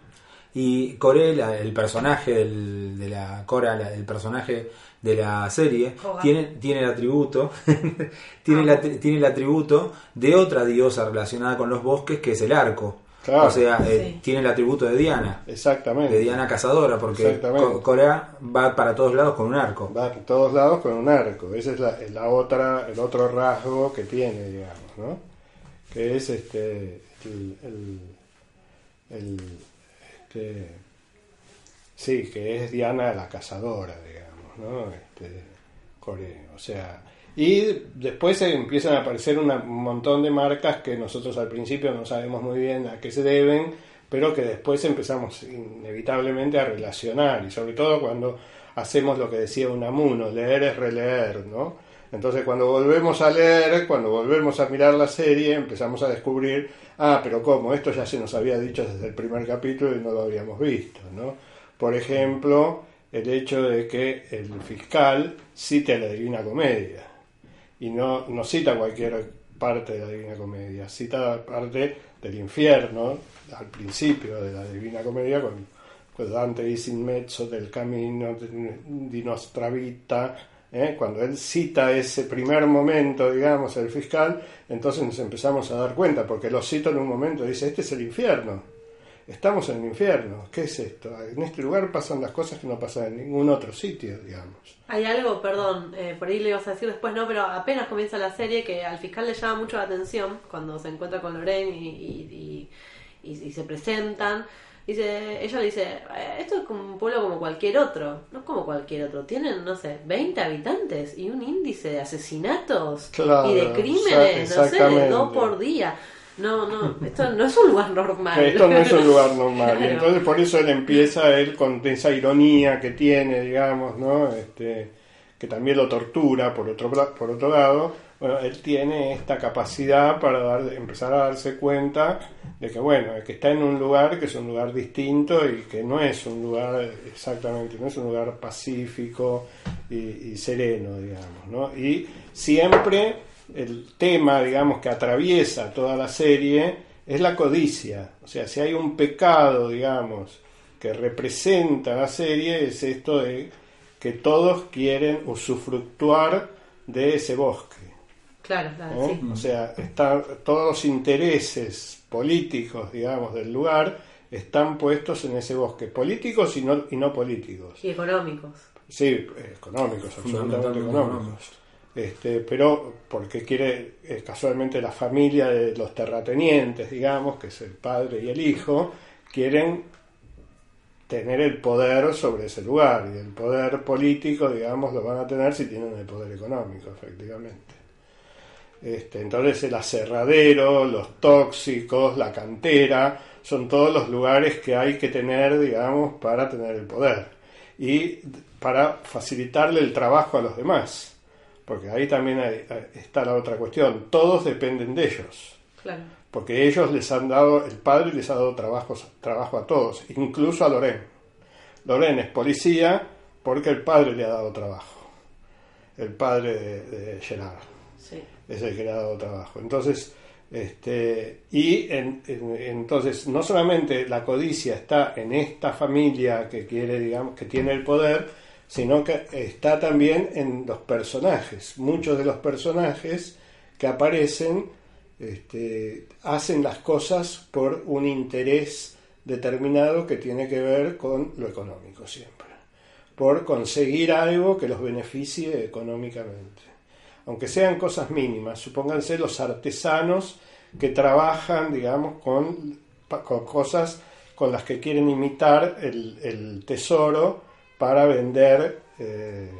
Y Coré, la- el personaje del- de la Cora, la- el personaje de la serie, tiene, tiene el atributo, tiene, el atri- tiene el atributo de otra diosa relacionada con los bosques, que es el arco. Claro. O sea, eh, Sí. tiene el atributo de Diana, Exactamente. de Diana cazadora, porque Exactamente. Co- Corá va para todos lados con un arco. Va por todos lados con un arco. Ese es la, la otra, el otro rasgo que tiene, digamos, ¿no? Que es este el, el- el- sí, que es Diana la cazadora, digamos, ¿no? Este, o sea, y después empiezan a aparecer un montón de marcas que nosotros al principio no sabemos muy bien a qué se deben, pero que después empezamos inevitablemente a relacionar, y sobre todo cuando hacemos lo que decía Unamuno, leer es releer, ¿no? Entonces cuando volvemos a leer, cuando volvemos a mirar la serie, empezamos a descubrir, ah, pero ¿cómo? Esto ya se nos había dicho desde el primer capítulo y no lo habíamos visto, ¿no? Por ejemplo, el hecho de que el fiscal cite la Divina Comedia y no, no cita cualquier parte de la Divina Comedia, cita la parte del infierno al principio de la Divina Comedia con, con Dante dice in mezzo del camino di nostra vita, ¿eh? cuando él cita ese primer momento, digamos, el fiscal, entonces nos empezamos a dar cuenta, porque lo cito en un momento, dice, este es el infierno. Estamos en el infierno. ¿Qué es esto? En este lugar pasan las cosas que no pasan en ningún otro sitio, digamos. Hay algo, perdón, eh, por ahí le ibas a decir después, no, pero apenas comienza la serie que al fiscal le llama mucho la atención cuando se encuentra con Lorraine y, se presentan. Dice, ella le dice, "Eh, esto es como un pueblo como cualquier otro. No es como cualquier otro. Tienen, no sé, 20 habitantes y un índice de asesinatos Claro, y de crímenes, no sé, de dos por día. No, no, esto no es un lugar normal. Esto no es un lugar normal. Y entonces por eso él empieza él con esa ironía que tiene, digamos, ¿no? Este, que también lo tortura por otro por otro lado. Bueno, él tiene esta capacidad para dar- empezar a darse cuenta de que bueno, que está en un lugar que es un lugar distinto y que no es un lugar exactamente, no es un lugar pacífico y, y sereno, digamos, ¿no? Y siempre el tema, digamos, que atraviesa toda la serie es la codicia. O sea, si hay un pecado, digamos, que representa la serie, es esto de que todos quieren usufructuar de ese bosque. Claro, claro, ¿eh? sí. O sea, están, todos los intereses políticos, digamos, del lugar están puestos en ese bosque, políticos y no, y no políticos. Y económicos. Sí, eh, económicos, absolutamente económicos. Este, pero porque quiere eh, casualmente la familia de los terratenientes, digamos, que es el padre y el hijo, quieren tener el poder sobre ese lugar y el poder político, digamos, lo van a tener si tienen el poder económico, efectivamente. Este, entonces el aserradero, los tóxicos, la cantera, son todos los lugares que hay que tener, digamos, para tener el poder y para facilitarle el trabajo a los demás, porque ahí también hay- está la otra cuestión, todos dependen de ellos Claro. porque ellos les han dado, el padre les ha dado trabajos, trabajo a todos, incluso a Loren. Loren es policía porque el padre le ha dado trabajo, el padre de, de Gerard Sí. Es el que trabajo. Entonces, este, y en- entonces no solamente la codicia está en esta familia que quiere, digamos, que tiene el poder, sino que está también en los personajes. Muchos de los personajes que aparecen este, hacen las cosas por un interés determinado que tiene que ver con lo económico siempre, por conseguir algo que los beneficie económicamente aunque sean cosas mínimas, supónganse los artesanos que trabajan, digamos, con, cosas con las que quieren imitar el, el tesoro para vender, eh,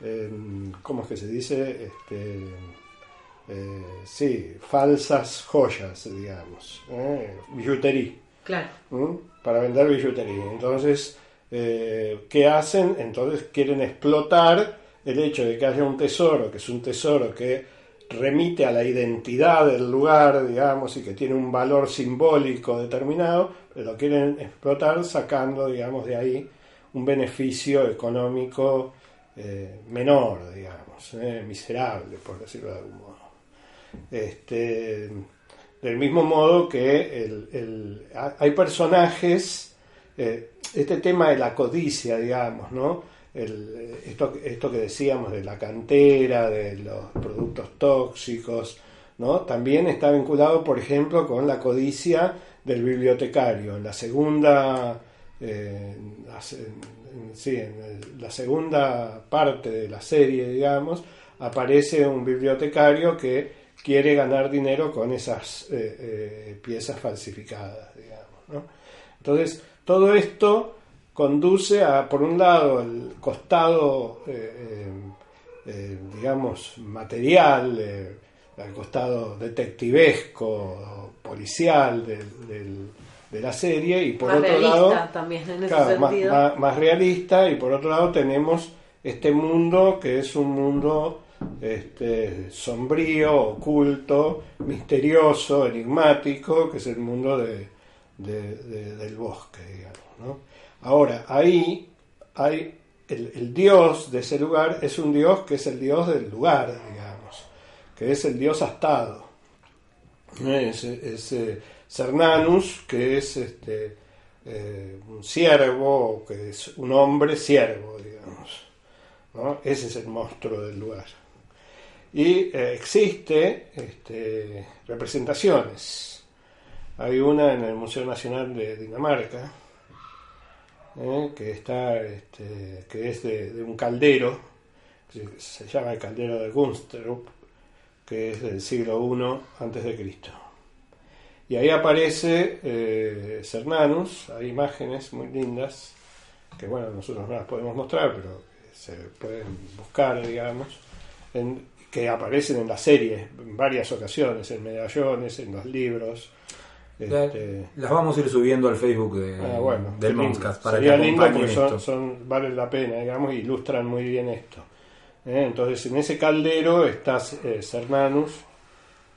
em, ¿cómo es que se dice? Este, eh, sí, falsas joyas, digamos, eh, billutería. Claro. ¿m? para vender billutería. Entonces, ¿qué hacen? Entonces quieren explotar el hecho de que haya un tesoro, que es un tesoro que remite a la identidad del lugar, digamos, y que tiene un valor simbólico determinado, lo quieren explotar sacando, digamos, de ahí un beneficio económico eh, menor, digamos, eh, miserable, por decirlo de algún modo. Este, del mismo modo que el- el- ha- hay personajes, eh, este tema de la codicia, digamos, ¿no? Eh, esto, que decíamos de la cantera, de los productos tóxicos. También está vinculado, por ejemplo, con la codicia del bibliotecario. En la segunda, eh, sí, en la segunda parte de la serie, digamos, aparece un bibliotecario que quiere ganar dinero con esas eh, piezas falsificadas, digamos. Entonces, todo esto conduce a, por un lado, el costado, eh, eh, eh, digamos, material, eh, al costado detectivesco, policial del- del- de la serie, y por Más otro realista lado, también en ese más, más- más realista y por otro lado tenemos este mundo que es un mundo este, sombrío, oculto, misterioso, enigmático, que es el mundo de, de- de- del bosque, digamos. ¿no? Ahora, ahí hay el, dios de ese lugar, es un dios que es el dios del lugar, digamos, que es el dios astado. Es, es, eh, Cernanus, que es este, eh, un siervo, que es un hombre siervo, digamos. ¿no? Ese es el monstruo del lugar. Y eh, existe este, representaciones. Hay una en el Museo Nacional de Dinamarca, que está, este, que es de, un caldero, se llama el caldero de Gunstrup, que es del siglo I Cristo. Y ahí aparece eh, Cernanus, hay imágenes muy lindas, que bueno, nosotros no las podemos mostrar, pero se pueden buscar, digamos, en- que aparecen en la serie en varias ocasiones, en medallones, en los libros. Este, Las vamos a ir subiendo al Facebook de, Ah, bueno, del. Monstcast para que lindo porque son, son- vale la pena, digamos, ilustran muy bien esto. ¿eh? Entonces, en ese caldero está eh, Cernanus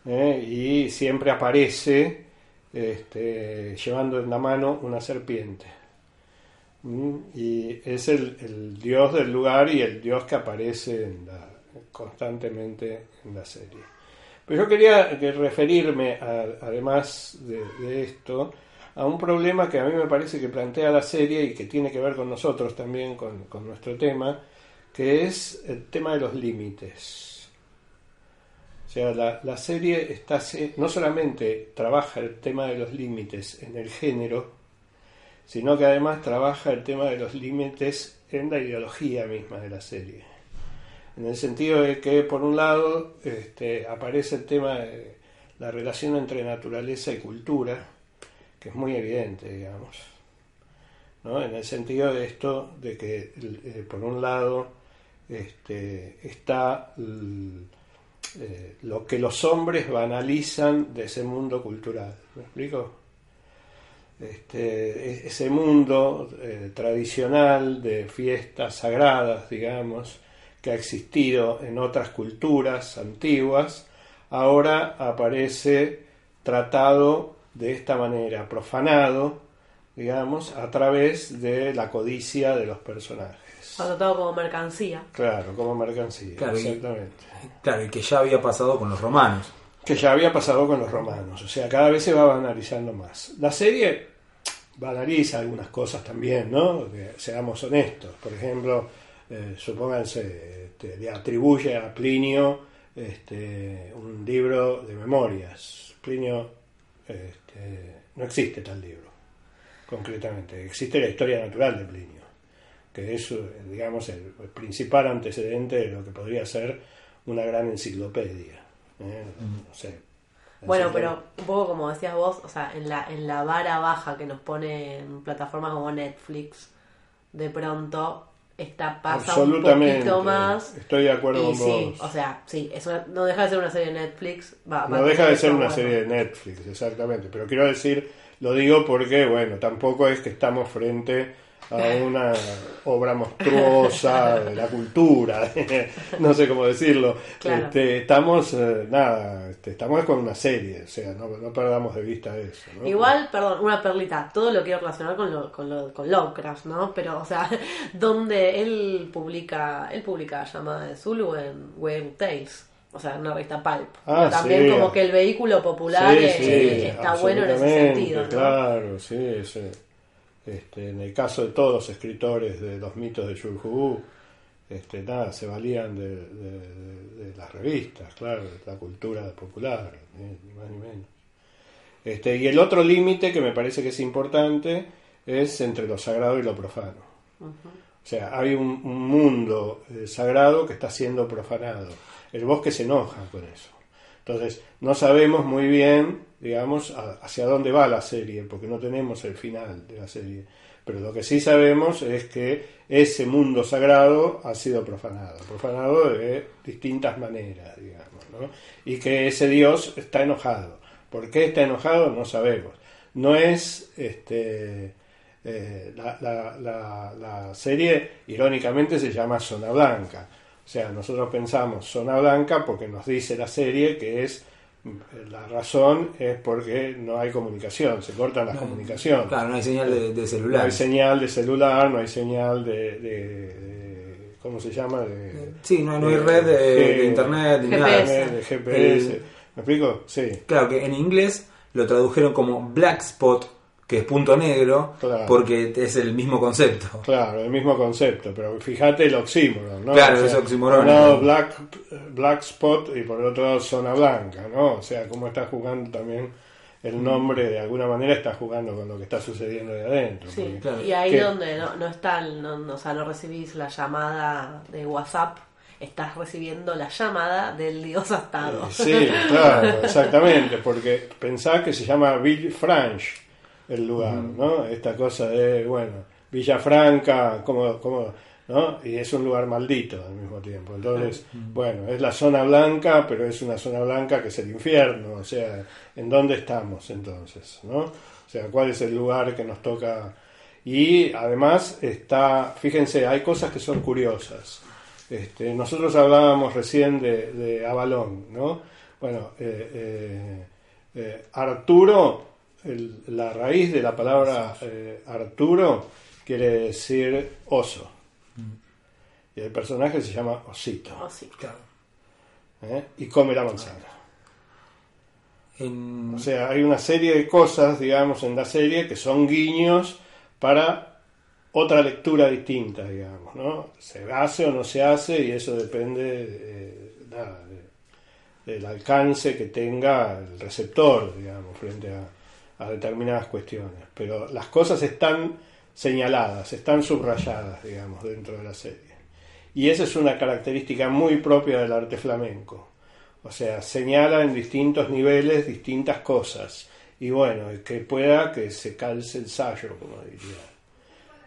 ¿eh? y siempre aparece este, llevando en la mano una serpiente. ¿Mm? Y es el, el dios del lugar y el dios que aparece en la- constantemente en la serie. Pero yo quería que referirme, además de, esto, a un problema que a mí me parece que plantea la serie y que tiene que ver con nosotros también, con, nuestro tema, que es el tema de los límites. O sea, la, serie no solamente trabaja el tema de los límites en el género, sino que además trabaja el tema de los límites en la ideología misma de la serie. En el sentido de que, por un lado, este, aparece el tema de la relación entre naturaleza y cultura, que es muy evidente, digamos. ¿no? En el sentido de esto, de que, eh, por un lado, este, está eh, lo que los hombres banalizan de ese mundo cultural. ¿Me explico? Este, e- ese mundo eh, tradicional de fiestas sagradas, digamos, que ha existido en otras culturas antiguas, ahora aparece tratado de esta manera, profanado, digamos, a través de la codicia de los personajes. Anotado como mercancía. Claro, como mercancía, Claro, y- exactamente. Claro, y que ya había pasado con los romanos. que ya había pasado con los romanos. O sea, cada vez se va banalizando más. La serie banaliza algunas cosas también, ¿no? Que seamos honestos. Por ejemplo, eh, supónganse, este, le atribuye a Plinio este, un libro de memorias. Plinio, este, no existe tal libro, concretamente. Existe la historia natural de Plinio, que es, digamos, el, el principal antecedente de lo que podría ser una gran enciclopedia. ¿eh? No sé. Bueno, pero un poco como decías vos, o sea, en la, en la vara baja que nos pone en plataformas como Netflix, de pronto esta pasa un poquito más. Estoy de acuerdo y con sí, vos. o sea, sí, es una- no deja de ser una serie de Netflix. va- No deja de ser una bueno. serie de Netflix, exactamente. Pero quiero decir, lo digo porque, bueno, tampoco es que estamos frente a una obra monstruosa de la cultura, no sé cómo decirlo. Claro. Este, estamos, eh, nada, este, estamos con una serie, o sea, no, no perdamos de vista eso. ¿no? Igual, perdón, una perlita, todo lo quiero relacionar con lo, con lo, con Lovecraft, ¿no? Pero, o sea, donde él publica, él publica llamada de Zulu en Weird Tales, o sea, en una revista Pulp. Ah, También sí. como que el vehículo popular Sí, sí, está bueno en ese sentido, ¿no? Claro, sí, sí. Este, en el caso de todos los escritores de los mitos de Yulhu, este, nada, se valían de, de- de- de las revistas, claro, de la cultura popular, eh, ni más ni menos. Este, y el otro límite que me parece que es importante es entre lo sagrado y lo profano. O sea, hay un, un mundo eh, sagrado que está siendo profanado. El bosque se enoja con eso. Entonces, no sabemos muy bien, digamos, hacia dónde va la serie, porque no tenemos el final de la serie. Pero lo que sí sabemos es que ese mundo sagrado ha sido profanado, profanado de distintas maneras, digamos, ¿no? Y que ese Dios está enojado. ¿Por qué está enojado? No sabemos. No es este, eh, la- la- la serie, irónicamente, se llama Zona Blanca. O sea, nosotros pensamos Zona Blanca porque nos dice la serie que es la razón es porque no hay comunicación, se cortan las comunicaciones. Claro, no hay señal de, de No celular. hay señal de celular, no hay señal de, de- ¿cómo se llama? De, Sí, no, no hay red de, internet ni nada. De GPS. El- ¿Me explico? Sí. Claro que en inglés lo tradujeron como black spot, que es punto negro, Claro. porque es el mismo concepto. Claro, el mismo concepto, pero fíjate el oxímoron, ¿no? Claro, es oxímoron. Por un lado black, black spot y por el otro lado zona blanca, ¿no? O sea, cómo está jugando también Mm. el nombre, de alguna manera está jugando con lo que está sucediendo de adentro. Sí, Claro. y ahí ¿Qué? donde no, no está, el- no, no- o sea, no recibís la llamada de WhatsApp, estás recibiendo la llamada del dios astado. Sí, claro, exactamente, porque pensá que se llama Villefranche el lugar, ¿no? Esta cosa de, bueno, Villafranca, como, como, ¿no? Y es un lugar maldito al mismo tiempo. Entonces, bueno, es la zona blanca, pero es una zona blanca que es el infierno, o sea, ¿en dónde estamos entonces, no? O sea, ¿cuál es el lugar que nos toca? Y además está, fíjense, hay cosas que son curiosas. Este, nosotros hablábamos recién de, de Avalón, ¿no? Bueno, eh, eh, eh, Arturo, el- la raíz de la palabra eh, Arturo quiere decir oso. Y el personaje se llama Osito. Sí. ¿eh? Y come la manzana. En- O sea, hay una serie de cosas, digamos, en la serie que son guiños para otra lectura distinta, digamos, ¿no? Se hace o no se hace y eso depende de, nada, de- del alcance que tenga el receptor, digamos, frente a, a determinadas cuestiones. Pero las cosas están señaladas, están subrayadas, digamos, dentro de la serie. Y esa es una característica muy propia del arte flamenco. O sea, señala en distintos niveles distintas cosas. Y bueno, que pueda que se calce el sallo, como diría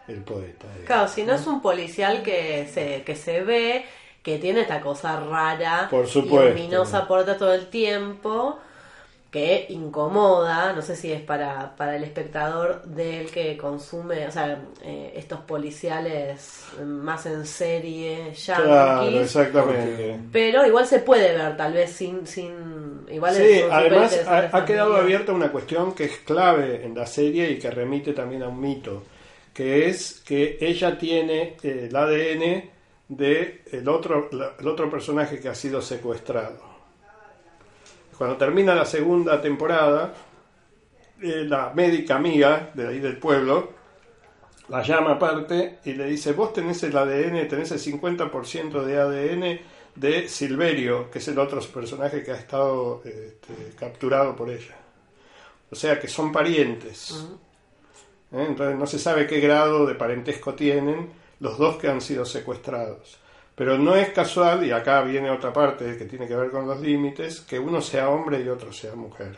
el poeta. digamos. Claro, si no es un policial que se, que se ve, que tiene esta cosa rara Por supuesto. ominosa puerta todo el tiempo, que incomoda, no sé si es para, para el espectador del que consume, o sea, eh, estos policiales más en serie, Claro, yankees, exactamente. pero igual se puede ver, tal vez sin... sin igual Sí, además ha, ha quedado abierta una cuestión que es clave en la serie y que remite también a un mito, que es que ella tiene eh, el ADN de el otro, el otro personaje que ha sido secuestrado. Cuando termina la segunda temporada, eh, la médica amiga de ahí del pueblo la llama aparte y le dice, vos tenés el ADN, tenés el 50% de ADN de Silverio, que es el otro personaje que ha estado este, capturado por ella. O sea que son parientes. ¿Eh? Entonces no se sabe qué grado de parentesco tienen los dos que han sido secuestrados. Pero no es casual, y acá viene otra parte que tiene que ver con los límites, que uno sea hombre y otro sea mujer.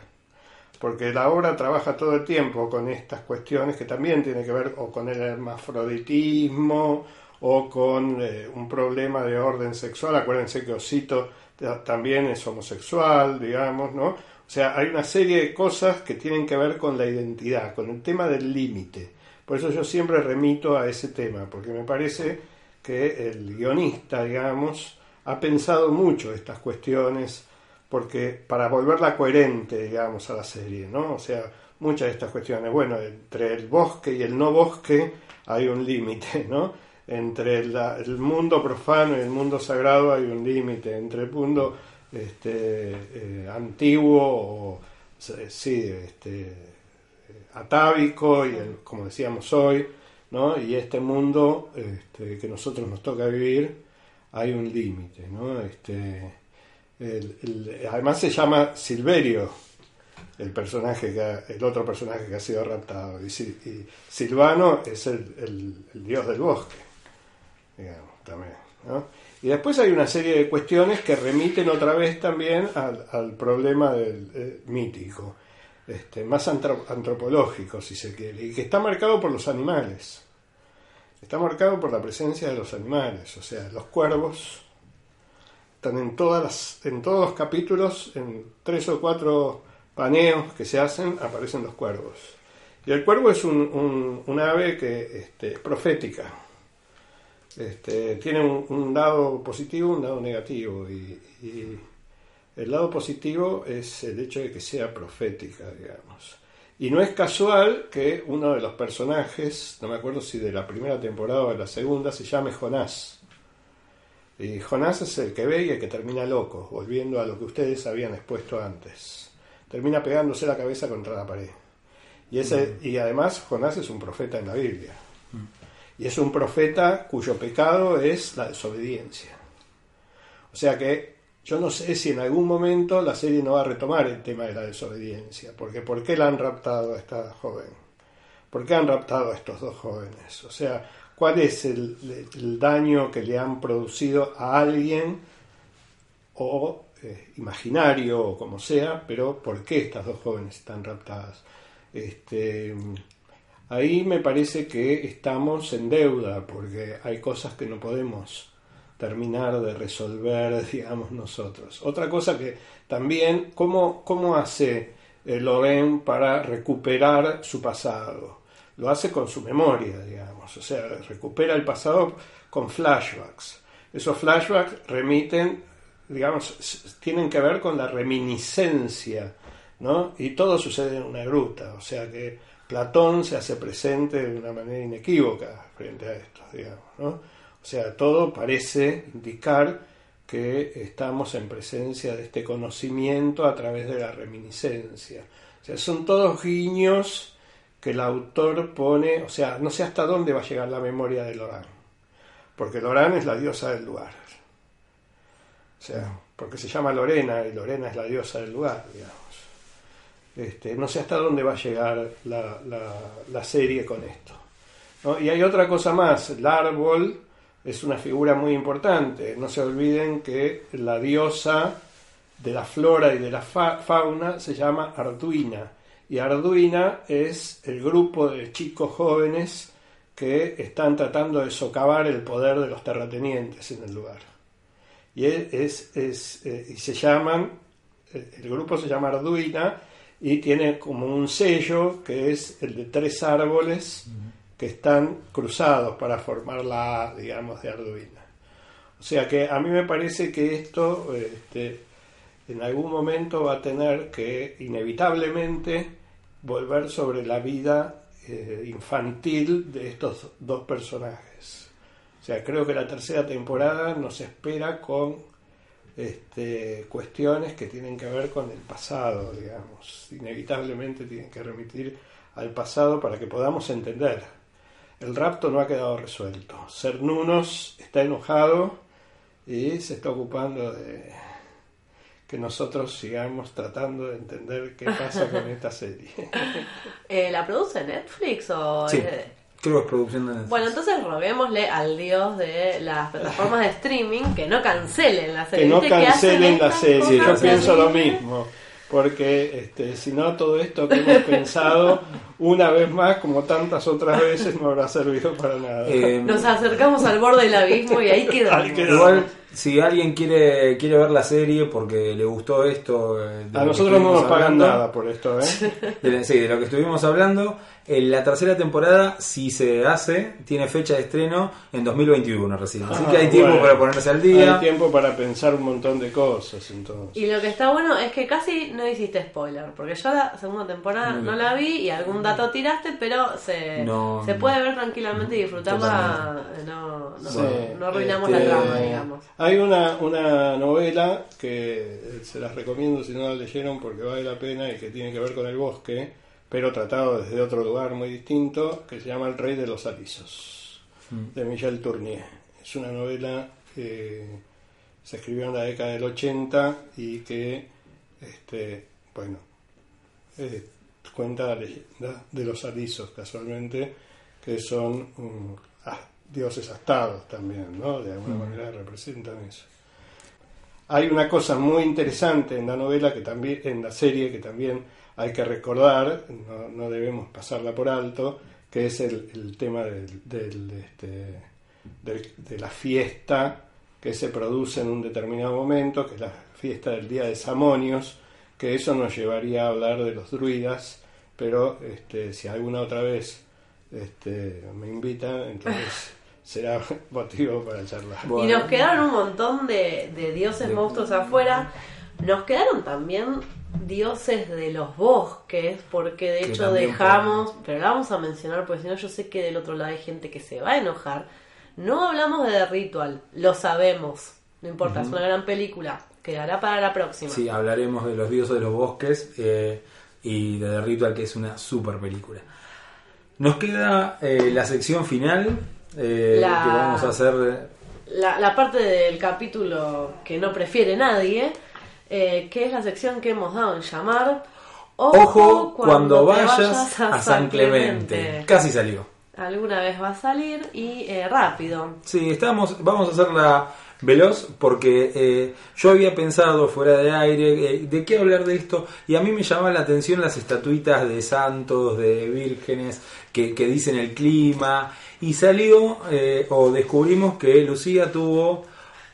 Porque la obra trabaja todo el tiempo con estas cuestiones que también tienen que ver o con el hermafroditismo o con eh, un problema de orden sexual. Acuérdense que Osito ta- también es homosexual, digamos, ¿no? O sea, hay una serie de cosas que tienen que ver con la identidad, con el tema del límite. Por eso yo siempre remito a ese tema, porque me parece que el guionista, digamos, ha pensado mucho estas cuestiones porque para volverla coherente, digamos, a la serie, ¿no? O sea, muchas de estas cuestiones, bueno, entre el bosque y el no bosque hay un límite, ¿no? Entre el mundo profano y el mundo sagrado hay un límite, entre el mundo este, eh, antiguo o, sí, este, eh, atávico, y el- como decíamos hoy, ¿no? Y este mundo este, que nosotros nos toca vivir, hay un límite, ¿no? Este, el- además se llama Silverio, el personaje que ha- el otro personaje que ha sido raptado. Y, y Silvano es el, el- dios del bosque, también. Y después hay una serie de cuestiones que remiten otra vez también al, al problema del eh, mítico, este, más antro- antropológico, si se quiere, y que está marcado por los animales. Está marcado por la presencia de los animales, o sea, los cuervos están en todas las, en todos los capítulos, en tres o cuatro paneos que se hacen, aparecen los cuervos. Y el cuervo es un, un- ave que este, es profética. Este, tiene un, lado positivo, un lado negativo. Y el lado positivo es el hecho de que sea profética, digamos. Y no es casual que uno de los personajes, no me acuerdo si de la primera temporada o de la segunda, se llame Jonás. Y Jonás es el que ve y el que termina loco, volviendo a lo que ustedes habían expuesto antes. Termina pegándose la cabeza contra la pared. Y, ese, y además Jonás es un profeta en la Biblia. Y es un profeta cuyo pecado es la desobediencia. O sea que yo no sé si en algún momento la serie no va a retomar el tema de la desobediencia. Porque ¿por qué la han raptado a esta joven? ¿Por qué han raptado a estos dos jóvenes? O sea, ¿cuál es el, daño que le han producido a alguien o eh, imaginario o como sea, pero ¿por qué estas dos jóvenes están raptadas? Este, ahí me parece que estamos en deuda porque hay cosas que no podemos terminar de resolver, digamos, nosotros. Otra cosa que también, ¿cómo, cómo hace eh, para recuperar su pasado? Lo hace con su memoria, digamos, o sea, recupera el pasado con flashbacks. Esos flashbacks remiten, digamos, tienen que ver con la reminiscencia, ¿no? Y todo sucede en una gruta, o sea que Platón se hace presente de una manera inequívoca frente a esto, digamos, ¿no? O sea, todo parece indicar que estamos en presencia de este conocimiento a través de la reminiscencia. O sea, son todos guiños que el autor pone, o sea, no sé hasta dónde va a llegar la memoria de Lorán, porque Lorán es la diosa del lugar. O sea, porque se llama Lorena y Lorena es la diosa del lugar, digamos. Este, no sé hasta dónde va a llegar la, la- serie con esto. ¿no? Y hay otra cosa más, el árbol es una figura muy importante. No se olviden que la diosa de la flora y de la fa- fauna se llama Arduina. Y Arduina es el grupo de chicos jóvenes que están tratando de socavar el poder de los terratenientes en el lugar. Y, es- es, eh, y se llaman, eh, el grupo se llama Arduina y tiene como un sello que es el de tres árboles que están cruzados para formar la A, digamos, de Arduina. O sea que a mí me parece que esto este, en algún momento va a tener que inevitablemente volver sobre la vida eh, infantil de estos dos personajes. O sea, creo que la tercera temporada nos espera con este, cuestiones que tienen que ver con el pasado, digamos. Inevitablemente tienen que remitir al pasado para que podamos entender. El rapto no ha quedado resuelto. Cernunos está enojado y se está ocupando de que nosotros sigamos tratando de entender qué pasa con esta serie. Eh, ¿La produce Netflix o...? Sí, eh, creo que es producción de Bueno, entonces roguémosle al dios de las plataformas de streaming que no cancelen la serie. que no ¿Viste que hacen cancelen la serie. Yo pienso lo mismo. Porque este, si no, todo esto que hemos pensado una vez más, como tantas otras veces, no habrá servido para nada. Eh, Nos acercamos al borde del abismo y ahí quedamos. Ahí quedamos. Igual, si alguien quiere quiere ver la serie porque le gustó esto, eh, de A nosotros no nos pagan nada por esto, ¿eh? de- sí, de lo que estuvimos hablando, en la tercera temporada, si se hace, tiene fecha de estreno en 2021 recién. Así Ah, que hay tiempo bueno. para ponerse al día. Hay tiempo para pensar un montón de cosas, entonces. Y lo que está bueno es que casi no hiciste spoiler, porque yo la segunda temporada no la vi y algún dato tiraste, pero se, No, se puede ver tranquilamente y disfrutarla. No, no, Sí, no arruinamos este, la trama, digamos. Hay una, una novela que eh, se las recomiendo si no la leyeron porque vale la pena y que tiene que ver con el bosque, pero tratado desde otro lugar muy distinto, que se llama El Rey de los Alisos, de Michel Tournier. Es una novela que se escribió en la década del 80 y que, este, bueno, eh, cuenta la leyenda de los alisos, casualmente, que son mm, ah, dioses astados también, ¿no? De alguna manera representan eso. Hay una cosa muy interesante en la novela que también, en la serie que también hay que recordar, no, no debemos pasarla por alto, que es el, el tema del, del, este, del- de la fiesta que se produce en un determinado momento, que es la fiesta del día de Samonios, que eso nos llevaría a hablar de los druidas, pero este, si alguna otra vez este, me invitan, entonces será motivo para charlar. Y nos quedaron un montón de, de dioses monstruos afuera. Nos quedaron también dioses de los bosques, porque de Que hecho dejamos, pero la vamos a mencionar porque si no yo sé que del otro lado hay gente que se va a enojar. No hablamos de The Ritual, lo sabemos, no importa, es una gran película, quedará para la próxima. Sí, hablaremos de los dioses de los bosques eh, y de The Ritual, que es una super película. Nos queda eh, la sección final, eh, La- que vamos a hacer... la, la parte del capítulo que no prefiere nadie, eh, que es la sección que hemos dado en llamar Ojo cuando, te vayas, a San Clemente. Casi salió. Alguna vez va a salir y eh, rápido. Sí, estamos, vamos a hacerla veloz porque eh, yo había pensado fuera de aire eh, de qué hablar de esto y a mí me llama la atención las estatuitas de santos, de vírgenes que, que dicen el clima y salió eh, o descubrimos que Lucía tuvo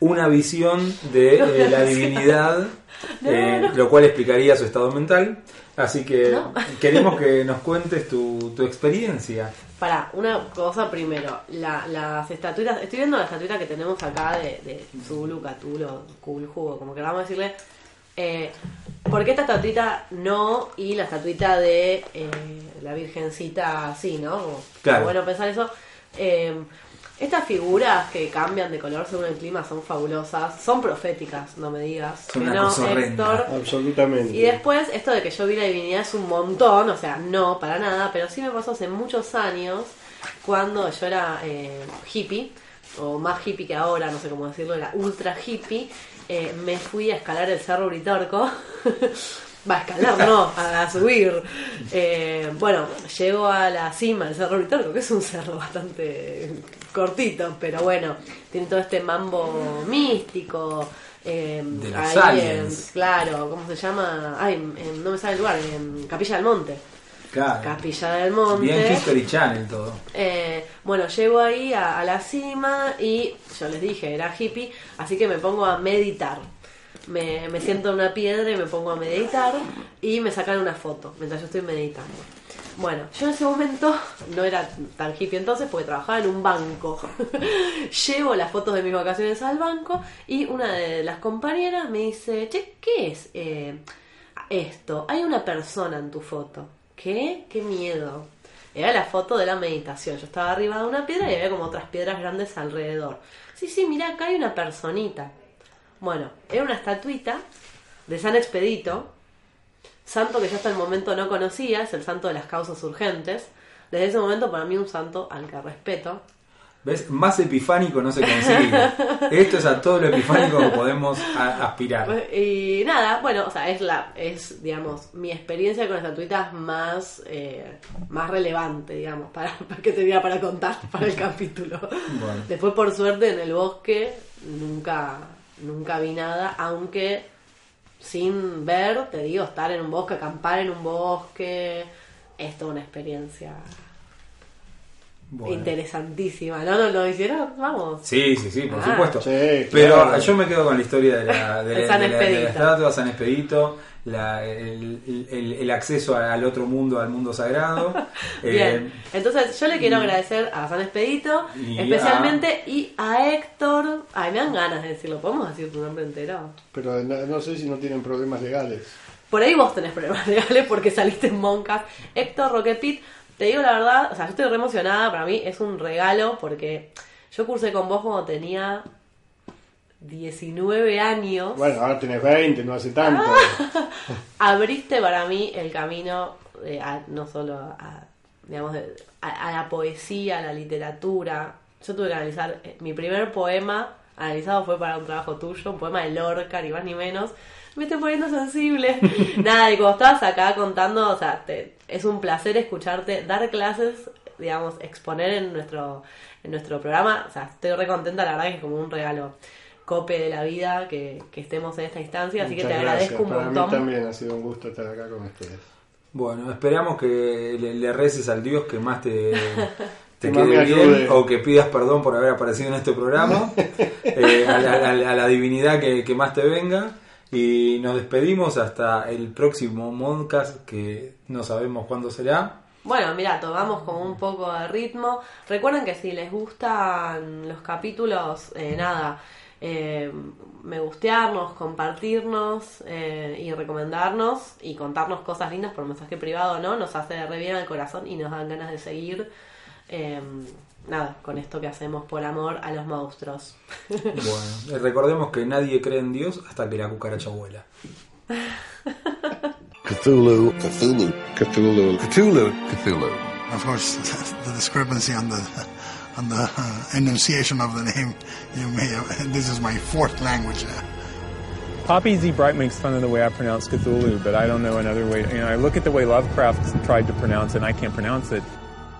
una visión de eh, la divinidad, eh, lo cual explicaría su estado mental. Así que No. queremos que nos cuentes tu, tu experiencia. Para, una cosa primero, la- las estatuitas, estoy viendo la estatuita que tenemos acá de, de Zulu, Catulo, Kulhu, como queramos decirle. Eh, ¿Por qué esta estatuita no y la estatuita de eh, la Virgencita sí, no? Como- Claro. Bueno, pensar eso. Eh, Estas figuras que cambian de color según el clima son fabulosas, son proféticas, no me digas. Son una no, cosa horrenda. Héctor. Absolutamente. Y después, esto de que yo vi la divinidad es un montón, o sea, no, para nada, pero sí me pasó hace muchos años, cuando yo era eh, hippie, o más hippie que ahora, no sé cómo decirlo, era ultra hippie, eh, me fui a escalar el Cerro Uritorco. Va a escalar, no, a, subir. Eh, bueno, llego a la cima del Cerro Uritorco, que es un cerro bastante cortito, pero bueno, tiene todo este mambo místico. eh, De los ahí en- aliens. claro, ¿cómo se llama? Ay, en- no me sale el lugar, en Capilla del Monte. Claro. Capilla del Monte. Bien History Channel todo. Eh, bueno, llego ahí a, a la cima y yo les dije, era hippie, así que me pongo a meditar. Me, me siento en una piedra y me pongo a meditar y me sacan una foto mientras yo estoy meditando. Bueno, yo en ese momento no era tan hippie entonces porque trabajaba en un banco. Llevo las fotos de mis vacaciones al banco y una de las compañeras me dice, che, ¿qué es eh, esto? Hay una persona en tu foto. ¿Qué? ¡Qué miedo! Era la foto de la meditación. Yo estaba arriba de una piedra y había como otras piedras grandes alrededor. Sí, sí, mira, acá hay una personita. Bueno, era una estatuita de San Expedito, santo que yo hasta el momento no conocía, es el santo de las causas urgentes. Desde ese momento para mí un santo al que respeto. ¿Ves? Más epifánico no se consigue. Esto es a todo lo epifánico que podemos aspirar. Y nada, bueno, o sea, es la, es, digamos, mi experiencia con estatuitas más, eh, más relevante, digamos, para, para que tenía para contar para el capítulo. Bueno. Después, por suerte, en el bosque nunca, nunca vi nada, aunque sin ver, te digo, estar en un bosque, acampar en un bosque, es toda una experiencia Bueno. interesantísima. ¿No? ¿No lo hicieron? Vamos. Sí, sí, sí, por Ah. supuesto. Sí, Pero yo me quedo con la historia de la, de, de la- de la estatua San Expedito, la- el, el- el acceso al otro mundo, al mundo sagrado. Bien, Eh, entonces yo le quiero agradecer a San Expedito, y especialmente, y a Héctor. Ay, me dan ganas de decirlo, ¿podemos decir tu nombre entero? Pero no, no sé si no tienen problemas legales. Por ahí vos tenés problemas legales porque saliste en Moncas. Héctor Roquepit, te digo la verdad, o sea, yo estoy re emocionada, para mí es un regalo porque yo cursé con vos cuando tenía 19 años. Bueno, ahora tenés 20, no hace tanto. abriste para mí el camino eh, a- no solo a, digamos, de- a, a la poesía, a la literatura. Yo tuve que analizar, eh, mi primer poema analizado fue para un trabajo tuyo, un poema de Lorca, ni más ni menos. Me estoy poniendo sensible. Nada, y como estabas acá contando, o sea, te- es un placer escucharte dar clases, digamos, exponer en nuestro, en nuestro programa. O sea, estoy re contenta, la verdad que es como un regalo cope de la vida que, que estemos en esta instancia, así que Muchas te gracias. agradezco un Para montón. mí también ha sido un gusto estar acá con ustedes. bueno, esperamos que le, le reces al Dios que más te, te Que quede bien o que pidas perdón por haber aparecido en este programa, eh, a, la, a la- a la divinidad que, que más te venga. Y nos despedimos hasta el próximo podcast que no sabemos cuándo será. Bueno, mira, tomamos como un poco de ritmo. Recuerden que si les gustan los capítulos, eh, nada, eh, me gustearnos, compartirnos eh, y recomendarnos y contarnos cosas lindas por mensaje privado, ¿no? Nos hace re bien al corazón y nos dan ganas de seguir. eh, nada, con esto que hacemos por amor a los monstruos. Bueno, eh, recordemos que nadie cree en Dios hasta que la cucaracha vuela. Cthulhu. Cthulhu. Cthulhu. Cthulhu. Cthulhu. Of course, the discrepancy on the on the uh, enunciation of the name, you may have, this is my fourth language. Uh, Poppy Z. Bright makes fun of the way I pronounce Cthulhu, but I don't know another way. You know, I look at the way Lovecraft tried to pronounce it, and I can't pronounce it.